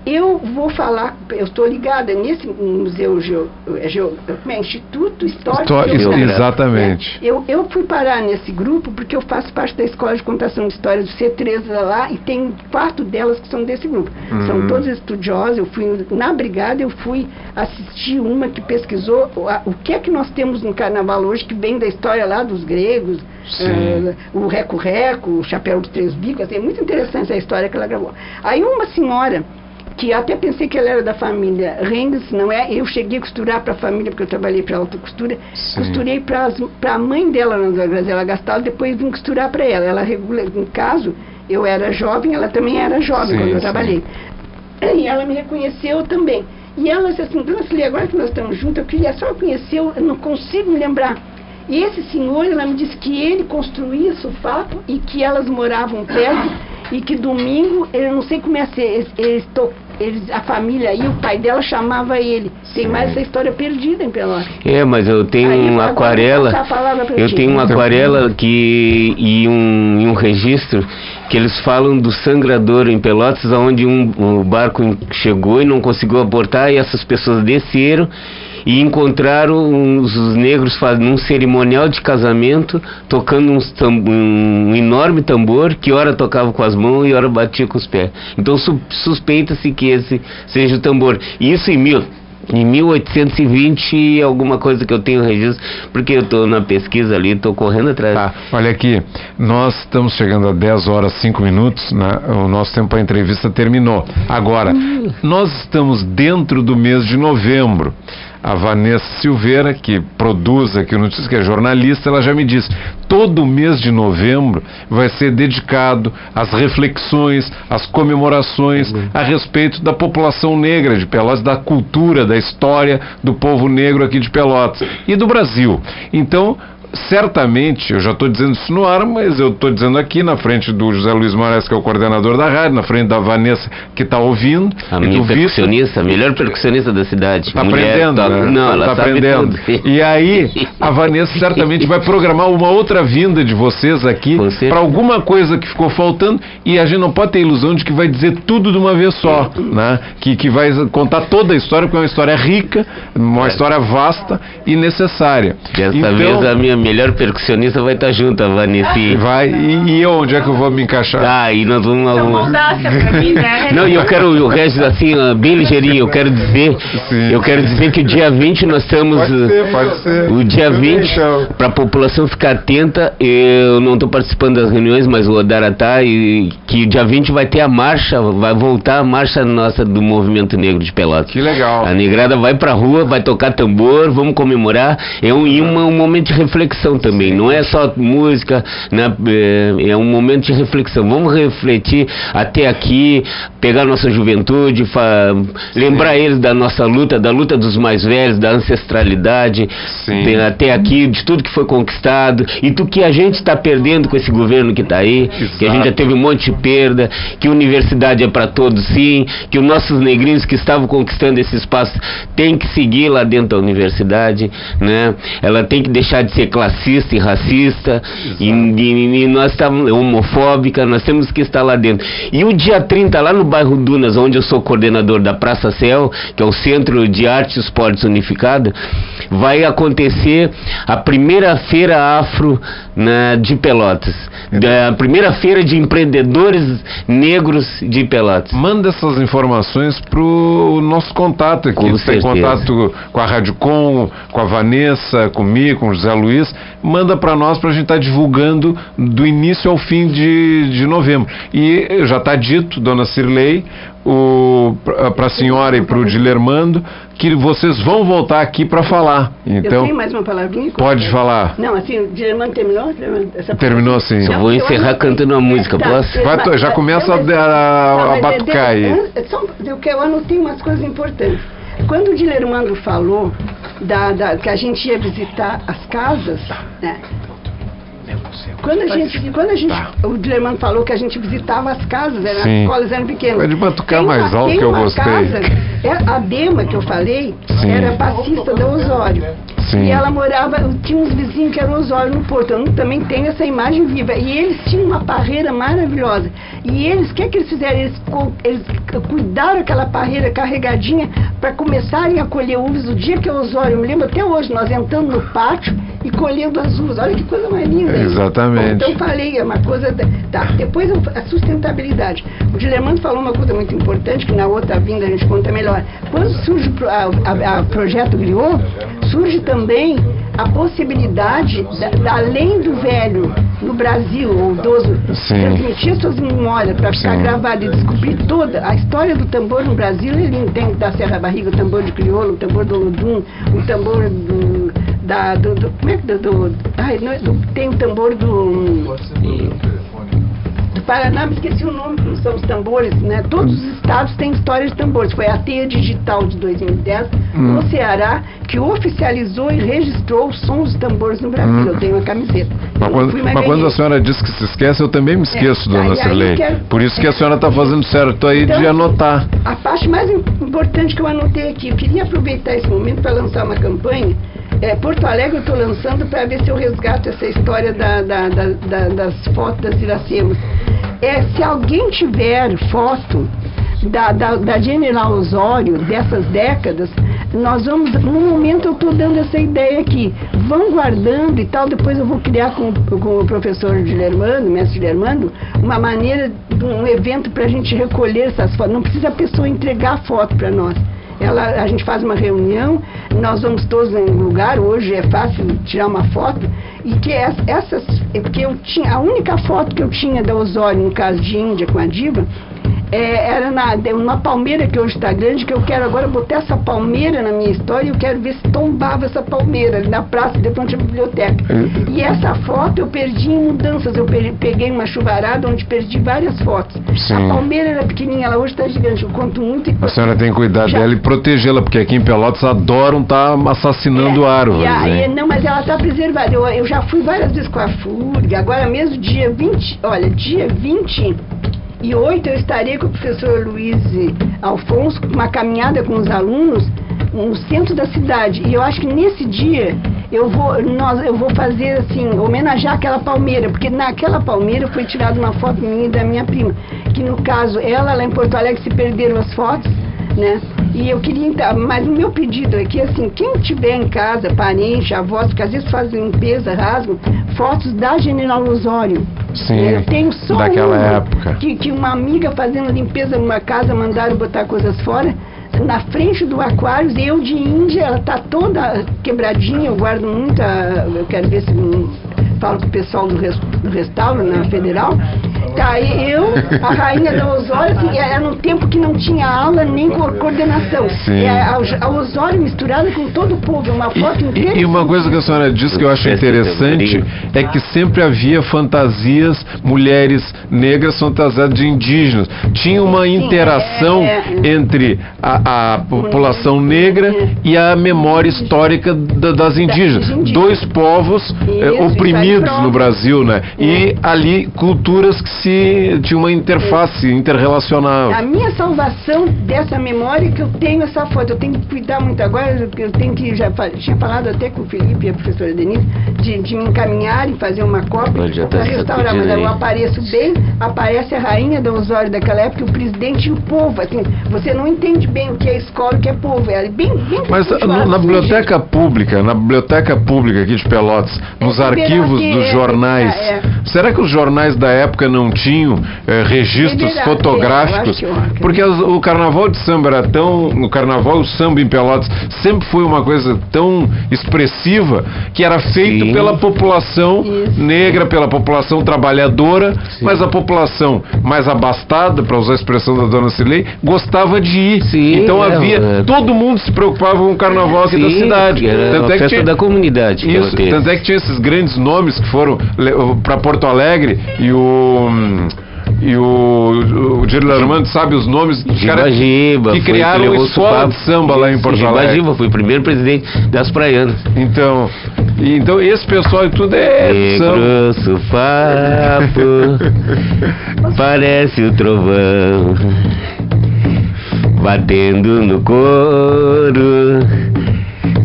Eu vou falar, eu estou ligada nesse museu geo, é geo, como é, Instituto Histórico Histó- Geográfico. exatamente. Eu, eu fui parar nesse grupo porque eu faço parte da Escola de Contação de Histórias do C3 lá e tem quatro delas que são desse grupo. São Uhum. todas estudiosas. Eu fui na brigada, eu fui assistir uma que pesquisou o, a- o que é que nós temos no carnaval hoje que vem da história lá dos gregos, eh, o reco-reco, o chapéu de três bicos. É muito interessante a história que ela gravou. Aí uma senhora que até pensei que ela era da família Renges, não é? Eu cheguei a costurar para a família, porque eu trabalhei para alta costura. Sim. Costurei para a mãe dela, na Grazela Gastal, depois vim costurar para ela. Ela regula, no caso, eu era jovem, ela também era jovem Sim, quando eu sim. trabalhei. e ela me reconheceu também. E ela disse assim, Dona Filha, agora que nós estamos juntos, eu queria só conhecer, eu não consigo me lembrar. E esse senhor, ela me disse que ele construía sulfato e que elas moravam perto e que domingo, eu não sei como é ser, eles, eles, eles- a família aí, o pai dela chamava ele. Tem mais essa história perdida em Pelotas. É, mas eu tenho Aí, uma aquarela, eu ti. tenho uma aquarela que e um, e um registro que eles falam do sangrador em Pelotas, onde um, um barco chegou e não conseguiu abortar e essas pessoas desceram e encontraram os, os negros fazendo um cerimonial de casamento, tocando um enorme tambor que ora tocava com as mãos e ora batia com os pés. Então su- suspeita-se que esse seja o tambor. Isso em mil em 1820 e alguma coisa que eu tenho registro, porque eu estou na pesquisa ali, estou correndo atrás. Tá, olha aqui, nós estamos chegando a 10 horas 5 minutos, né? o nosso tempo para entrevista terminou. Agora, nós estamos dentro do mês de novembro. A Vanessa Silveira, que produz aqui o Notícias, que é jornalista, ela já me disse: todo mês de novembro vai ser dedicado às reflexões, às comemorações a respeito da população negra de Pelotas, da cultura, da história do povo negro aqui de Pelotas e do Brasil. Então, certamente, eu já estou dizendo isso no ar, mas eu estou dizendo aqui na frente do José Luiz Moraes, que é o coordenador da rádio, na frente da Vanessa, que está ouvindo, A minha percussionista, a melhor percussionista da cidade. Está aprendendo, tá- né? Não, ela tá sabe aprendendo. tudo. E aí, a Vanessa certamente vai programar uma outra vinda de vocês aqui para alguma coisa que ficou faltando e a gente não pode ter ilusão de que vai dizer tudo de uma vez só, né? Que, que vai contar toda a história, porque é uma história rica, uma história vasta e necessária. Dessa Então, vez a minha melhor percussionista vai estar junto, a Vanessa. Vai, e, e onde é que eu vou me encaixar? Ah, e nós vamos... Então, mim, né? Não, e eu quero o resto assim, bem ligeirinho, eu quero dizer, Sim. eu quero dizer que o dia 20 nós estamos Pode ser, pode ser. o dia Tudo 20 então. para a população ficar atenta. Eu não estou participando das reuniões, mas o Odara tá e que o dia 20 vai ter a marcha, vai voltar a marcha nossa do Movimento Negro de Pelotas. Que legal. A negrada vai pra rua, vai tocar tambor, vamos comemorar. É um, um momento de reflexão também. Não é só música, né? é, é um momento de reflexão. Vamos refletir até aqui, pegar nossa juventude, lembrar eles da nossa luta, da luta dos mais velhos, da ancestralidade, Sim. de- até aqui, de tudo que foi conquistado e do que a gente está perdendo com esse governo que está aí, que a gente já Exato. teve um monte de perda, que universidade é para todos sim, que os nossos negrinhos que estavam conquistando esse espaço têm que seguir lá dentro da universidade, né? Ela tem que deixar de ser classista e racista e, e- e nós estamos homofóbica, nós temos que estar lá dentro. E o dia 30 lá no bairro Dunas, onde eu sou coordenador da Praça Céu, que é o Centro de Arte e Esportes Unificado, vai acontecer a primeira feira afro né, de Pelotas, da primeira feira de empreendedores negros de Pelotas. Manda essas informações pro nosso contato aqui. Com Você tem certeza. contato com a Rádio Com, com a Vanessa, comigo, com o José Luiz. Manda para nós para a gente estar divulgando do início ao fim de, de novembro. E já está dito, dona Cirlei, para a senhora e para o Dilermando, que vocês vão voltar aqui para falar. eu Então, tenho mais uma palavrinha? pode falar. Não, assim, o Dilemano terminou? Essa Terminou assim. Só vou eu encerrar cantando uma música, posso? Vai, já começa a- a- a é batucar aí. de- é só- eu, que eu anotei umas coisas importantes. Quando o Dilermando falou da, da- que a gente ia visitar as casas, né? Quando a gente, quando a gente, Tá. o Dilermando falou que a gente visitava as casas, era, as escolas eram pequenas. Pode batucar Tem mais alto que eu gostei. Casa, é, a Dema que eu falei Sim. era passista da Osório. Sim. E ela morava, tinha uns vizinhos que eram Osório no Porto. Eu também tenho essa imagem viva. E eles tinham uma parreira maravilhosa. E eles, o que é que eles fizeram? Eles, eles cuidaram aquela parreira carregadinha para começarem a colher uvas. O dia que é Osório, eu me lembro até hoje, nós entrando no pátio e colhendo as uvas. Olha que coisa mais linda. Exatamente. Então falei, é uma coisa. da- Tá, depois a sustentabilidade. O Dilemando falou uma coisa muito importante, que na outra vinda a gente conta melhor. Quando surge o projeto Griot, surge também a possibilidade, da, da- além do velho no Brasil, ou idoso, Sim. transmitir suas memórias para ficar Sim. gravado e descobrir toda a história do tambor no Brasil. Ele tem da Serra Barriga, o tambor de crioulo, o tambor do Olodum, o tambor do. Da, do, do- como é que do, do, ai, não é do- tem o tambor do Paraná, me esqueci o nome, que são os tambores, né? Todos os estados têm história de tambores. Foi a Teia Digital de 2010, Hum. no Ceará, que oficializou e registrou os sons dos tambores no Brasil. Hum. Eu tenho uma camiseta. Mas quando, mas quando a senhora diz que se esquece, eu também me esqueço, É, dona Cirlei. quero- Por isso que a senhora está fazendo certo aí de Então, anotar. A parte mais im- importante que eu anotei aqui, eu queria aproveitar esse momento para lançar uma campanha. É, Porto Alegre eu estou lançando para ver se eu resgato essa história da- da- da- da- das fotos das Iracemas. É, se alguém tiver foto da, da, da General Osório dessas décadas, nós vamos, no momento eu estou dando essa ideia aqui, vão guardando e tal, depois eu vou criar com, com o professor Gilermando, mestre Gilermando, uma maneira, um evento para a gente recolher essas fotos, não precisa a pessoa entregar a foto para nós. Ela, a gente faz uma reunião, nós vamos todos em lugar, hoje é fácil tirar uma foto, e que es- essas, é porque eu tinha, a única foto que eu tinha da Osório, no caso de Índia com a diva, é, era na, uma palmeira que hoje está grande, que eu quero agora botar essa palmeira na minha história e eu quero ver se tombava essa palmeira ali na praça de frente à biblioteca. E essa foto eu perdi em mudanças, eu pe- peguei uma chuvarada onde perdi várias fotos. Sim. A palmeira era pequenininha, ela hoje está gigante, eu conto muito. e- A senhora tem que cuidar Já- dela e protegê-la, porque aqui em Pelotas adoram estar assassinando É, árvores. hein? não, mas ela está preservada. Eu, eu já fui várias vezes com a FURG, agora mesmo dia 20, olha, dia 28 eu estarei com o professor Luiz Alfonso, uma caminhada com os alunos no centro da cidade. E eu acho que nesse dia eu vou, nós, eu vou fazer assim, homenagear aquela palmeira, porque naquela palmeira foi tirada uma foto minha e da minha prima. Que no caso, ela lá em Porto Alegre se perderam as fotos né? E eu queria então, mas o meu pedido aqui é assim, quem tiver em casa, parente, avós, que às vezes fazem limpeza, rasgam, fotos da General Osório. Sim, Eu tenho só daquela uma época. Que, que uma amiga fazendo limpeza numa casa mandaram botar coisas fora. Na frente do Aquários, eu de Índia, ela tá toda quebradinha, eu guardo muita. Eu quero ver se falo com o pessoal do, res, do restauro na federal. Tá, aí eu, a rainha da Osório, assim, era num tempo que não tinha aula nem co- coordenação. Sim. É, a, a Osório misturada com todo o povo, uma foto inteira. E, e uma coisa que a senhora disse que eu acho interessante é que sempre havia fantasias, mulheres negras fantasiadas de indígenas. Tinha uma interação é, é. entre a, a população negra e a memória histórica da- das indígenas. Dois povos oprimidos prova. no Brasil, né? E ali culturas que se tinha uma interface, interrelacionavam. A minha salvação dessa memória é que eu tenho essa foto. Eu tenho que cuidar muito agora, eu tenho que, já tinha falado até com o Felipe e a professora Denise, de, de me encaminhar e fazer uma cópia tá para restaurar. Mas eu apareço bem, aparece a rainha da Osório daquela época, o presidente e o povo. Assim, você não entende bem o que é escola e o que é povo. É bem, bem Mas de na, na biblioteca pública, na biblioteca pública aqui de Pelotas, nos É, arquivos Ribeirão, dos é, jornais, é. será que os jornais da época não tinham eh, registros Ribeirão, fotográficos? eu Porque as- o carnaval de samba era tão. O carnaval, o samba em Pelotas, sempre foi uma coisa tão expressiva que era feito Sim. pela população Isso. negra, pela população trabalhadora, mas a população mais abastada, para usar a expressão da dona Cilei, gostava de ir. Sim, então é, havia. é. Todo mundo se preocupava com o carnaval aqui da Sim, cidade. Era Tanto a é que festa tinha- da comunidade Isso, tanto é que tinha esses grandes nomes que foram para Porto Alegre e o. E o, o Armando sabe os nomes dos caras Giba, que criaram a o escola de samba lá em Porto Alegre. Giba foi o primeiro presidente das praianas. Então, e- então esse pessoal e tudo é. Negro supapo, parece o trovão, batendo no couro,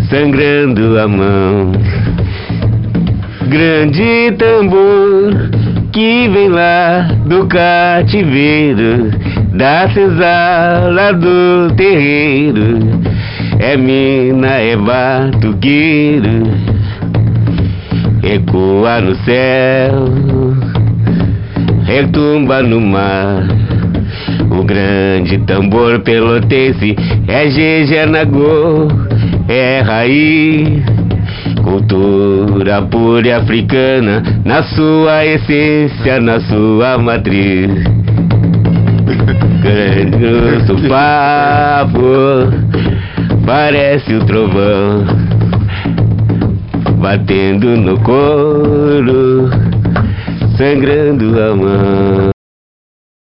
sangrando a mão. Grande tambor que vem lá do cativeiro, da senzala do terreiro, é mina, é batuqueiro ecoa no céu, retumba no mar. O grande tambor pelotense é Jejenagô, é raiz, cultura pura e africana, na sua essência, na sua matriz. Grande papo, parece o trovão batendo no couro, sangrando a mão.